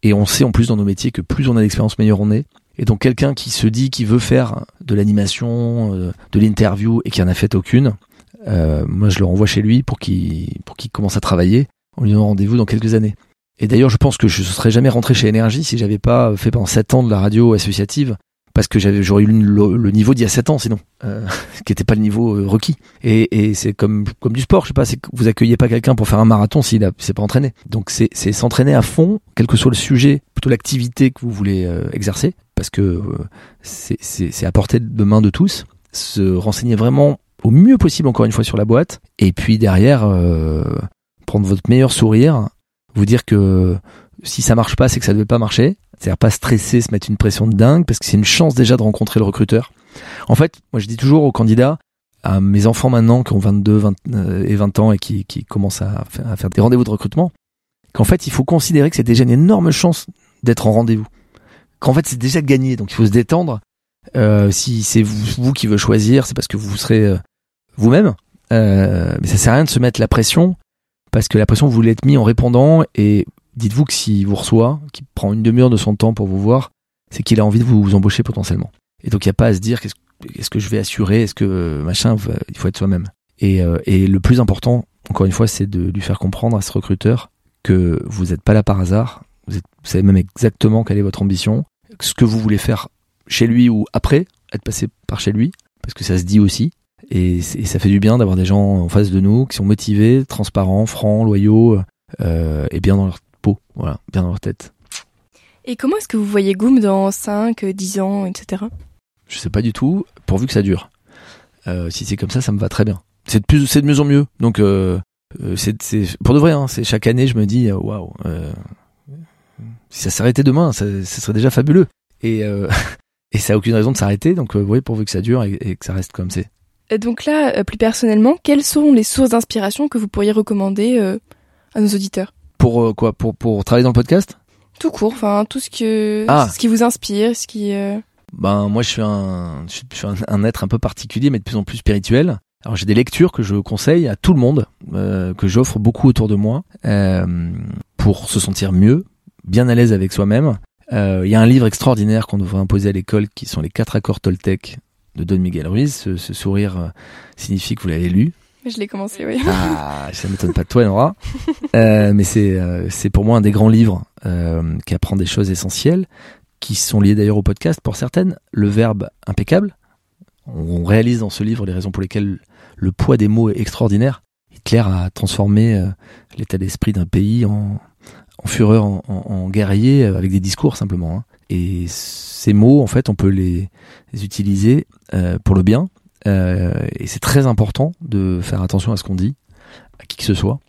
Et on sait en plus dans nos métiers que plus on a d'expérience, meilleur on est. Et donc quelqu'un qui se dit qu'il veut faire de l'animation, de l'interview et qui en a fait aucune, moi je le renvoie chez lui pour qu'il pour qu'il commence à travailler. On lui donne rendez-vous dans quelques années. Et d'ailleurs, je pense que je ne serais jamais rentré chez Énergie si j'avais pas fait pendant 7 ans de la radio associative, parce que j'aurais eu le, niveau d'il y a 7 ans sinon, euh, qui n'était pas le niveau euh, requis. Et, c'est comme comme du sport, je sais pas, c'est que vous accueillez pas quelqu'un pour faire un marathon s'il s'est pas entraîné. Donc c'est s'entraîner à fond, quel que soit le sujet, plutôt l'activité que vous voulez euh, exercer, parce que euh, c'est c'est à portée de main de tous. Se renseigner vraiment au mieux possible encore une fois sur la boîte, et puis derrière prendre votre meilleur sourire vous dire que si ça marche pas, c'est que ça devait pas marcher. C'est-à-dire pas stresser, se mettre une pression de dingue, parce que c'est une chance déjà de rencontrer le recruteur. En fait, moi je dis toujours aux candidats, à mes enfants maintenant qui ont 22 20, euh, et 20 ans et qui, qui commencent à à faire des rendez-vous de recrutement, qu'en fait il faut considérer que c'est déjà une énorme chance d'être en rendez-vous. Qu'en fait c'est déjà gagné, donc il faut se détendre. Euh, si c'est vous, vous, qui veut choisir, c'est parce que vous serez euh, vous-même. Euh, mais ça sert à rien de se mettre la pression parce que la pression vous l'êtes mis en répondant et dites-vous que s'il vous reçoit, qu'il prend une demi-heure de son temps pour vous voir, c'est qu'il a envie de vous embaucher potentiellement. Et donc il n'y a pas à se dire est-ce que je vais assurer, est-ce que machin, il faut être soi-même. Et, et le plus important, encore une fois, c'est de lui faire comprendre à ce recruteur que vous n'êtes pas là par hasard, vous, vous savez même exactement quelle est votre ambition, ce que vous voulez faire chez lui ou après être passé par chez lui, parce que ça se dit aussi. Et, et ça fait du bien d'avoir des gens en face de nous qui sont motivés, transparents, francs, loyaux, euh, et bien dans leur peau, voilà, bien dans leur tête. Et comment est-ce que vous voyez Goom dans 5, 10 ans, etc. Je sais pas du tout, pourvu que ça dure. Euh, si c'est comme ça, ça me va très bien. C'est de plus, c'est de mieux en mieux. Donc, euh, c'est, pour de vrai, hein, c'est chaque année, je me dis, waouh, si ça s'arrêtait demain, ça, ça, serait déjà fabuleux. Et, et ça a aucune raison de s'arrêter. Donc, oui, pourvu que ça dure et, et que ça reste comme c'est. Donc là, plus personnellement, quelles sont les sources d'inspiration que vous pourriez recommander à nos auditeurs Pour euh, quoi? Pour, pour travailler dans le podcast? Tout court, enfin tout ce que ah. ce qui vous inspire, ce qui. Euh... Ben moi je suis un je suis un, être un peu particulier, mais de plus en plus spirituel. Alors j'ai des lectures que je conseille à tout le monde, euh, que j'offre beaucoup autour de moi, euh, pour se sentir mieux, bien à l'aise avec soi-même. Il euh, y a un livre extraordinaire qu'on devrait imposer à l'école, qui sont les quatre accords Toltec de Don Miguel Ruiz. Ce, ce sourire euh, signifie que vous l'avez lu. Je l'ai commencé, oui. Ah, ça m'étonne pas de toi, Nora. Euh, mais c'est euh, c'est pour moi un des grands livres euh, qui apprend des choses essentielles, qui sont liées d'ailleurs au podcast pour certaines. Le verbe impeccable. On réalise dans ce livre les raisons pour lesquelles le poids des mots est extraordinaire. Hitler a transformé euh, l'état d'esprit d'un pays en, en fureur, en, en, en, guerrier, avec des discours simplement. Hein. Et ces mots, en fait, on peut les, utiliser euh, pour le bien euh, et c'est très important de faire attention à ce qu'on dit, à qui que ce soit.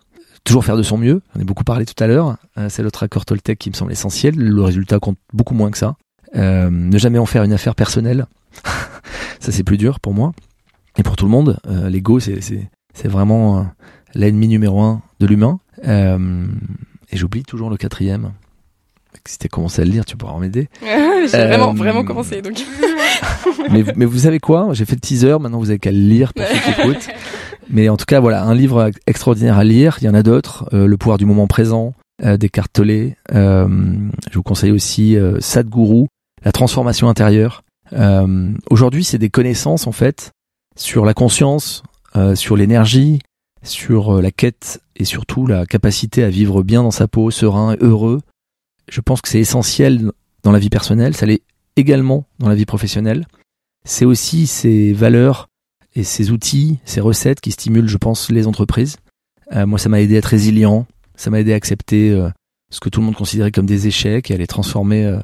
Toujours faire de son mieux, on a beaucoup parlé tout à l'heure, euh, c'est l'autre accord Toltec qui me semble essentiel, le résultat compte beaucoup moins que ça. Ne jamais en faire une affaire personnelle, ça c'est plus dur pour moi. Et pour tout le monde, l'ego c'est, vraiment l'ennemi numéro un de l'humain. et j'oublie toujours le quatrième. Si t'as commencé à le lire, tu pourras m'aider. J'ai vraiment, vraiment commencé donc. mais, mais vous savez quoi? J'ai fait le teaser, maintenant vous avez qu'à le lire pour ceux qui écoutent. Mais en tout cas, voilà, un livre extraordinaire à lire. Il y en a d'autres. Euh, le pouvoir du moment présent, euh, Tollé. Euh, je vous conseille aussi euh, Sadhguru, la transformation intérieure. Euh, aujourd'hui, c'est des connaissances en fait sur la conscience, euh, sur l'énergie, sur la quête et surtout la capacité à vivre bien dans sa peau, serein, heureux. Je pense que c'est essentiel dans la vie personnelle. Ça l'est également dans la vie professionnelle. C'est aussi ces valeurs et ces outils, ces recettes qui stimulent, je pense, les entreprises. Euh, moi, ça m'a aidé à être résilient, ça m'a aidé à accepter euh, ce que tout le monde considérait comme des échecs et à les transformer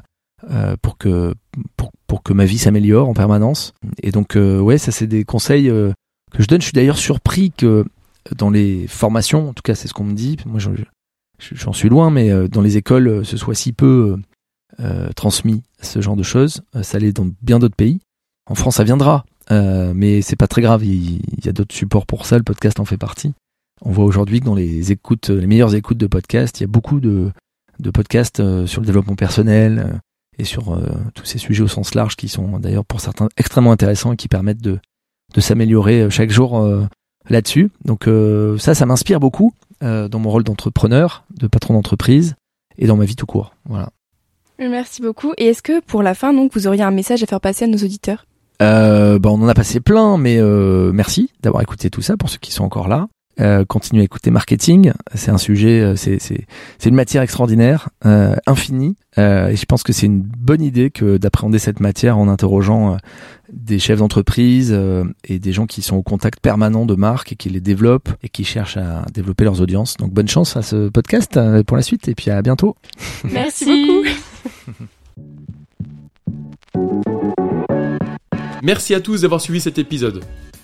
euh, pour que pour, que ma vie s'améliore en permanence. Et donc, ouais, ça c'est des conseils que je donne. Je suis d'ailleurs surpris que dans les formations, en tout cas, c'est ce qu'on me dit. Moi, j'en suis loin, mais dans les écoles, ce soit si peu euh, transmis ce genre de choses. Euh, ça l'est dans bien d'autres pays. En France, ça viendra, euh, mais c'est pas très grave. Il, y a d'autres supports pour ça. Le podcast en fait partie. On voit aujourd'hui que dans les écoutes, les meilleures écoutes de podcasts, il y a beaucoup de, podcasts euh, sur le développement personnel euh, et sur euh, tous ces sujets au sens large qui sont d'ailleurs pour certains extrêmement intéressants et qui permettent de s'améliorer chaque jour là-dessus. Donc ça, ça m'inspire beaucoup dans mon rôle d'entrepreneur, de patron d'entreprise et dans ma vie tout court. Voilà. Merci beaucoup. Et est-ce que pour la fin, donc, vous auriez un message à faire passer à nos auditeurs? Euh, bah, On en a passé plein, mais euh, merci d'avoir écouté tout ça pour ceux qui sont encore là. Euh, continuez à écouter marketing, c'est un sujet, c'est c'est une matière extraordinaire, euh, infinie, euh, et je pense que c'est une bonne idée que d'appréhender cette matière en interrogeant des chefs d'entreprise et des gens qui sont au contact permanent de marques et qui les développent et qui cherchent à développer leurs audiences. Donc bonne chance à ce podcast pour la suite et puis à bientôt. Merci beaucoup. Merci à tous d'avoir suivi cet épisode.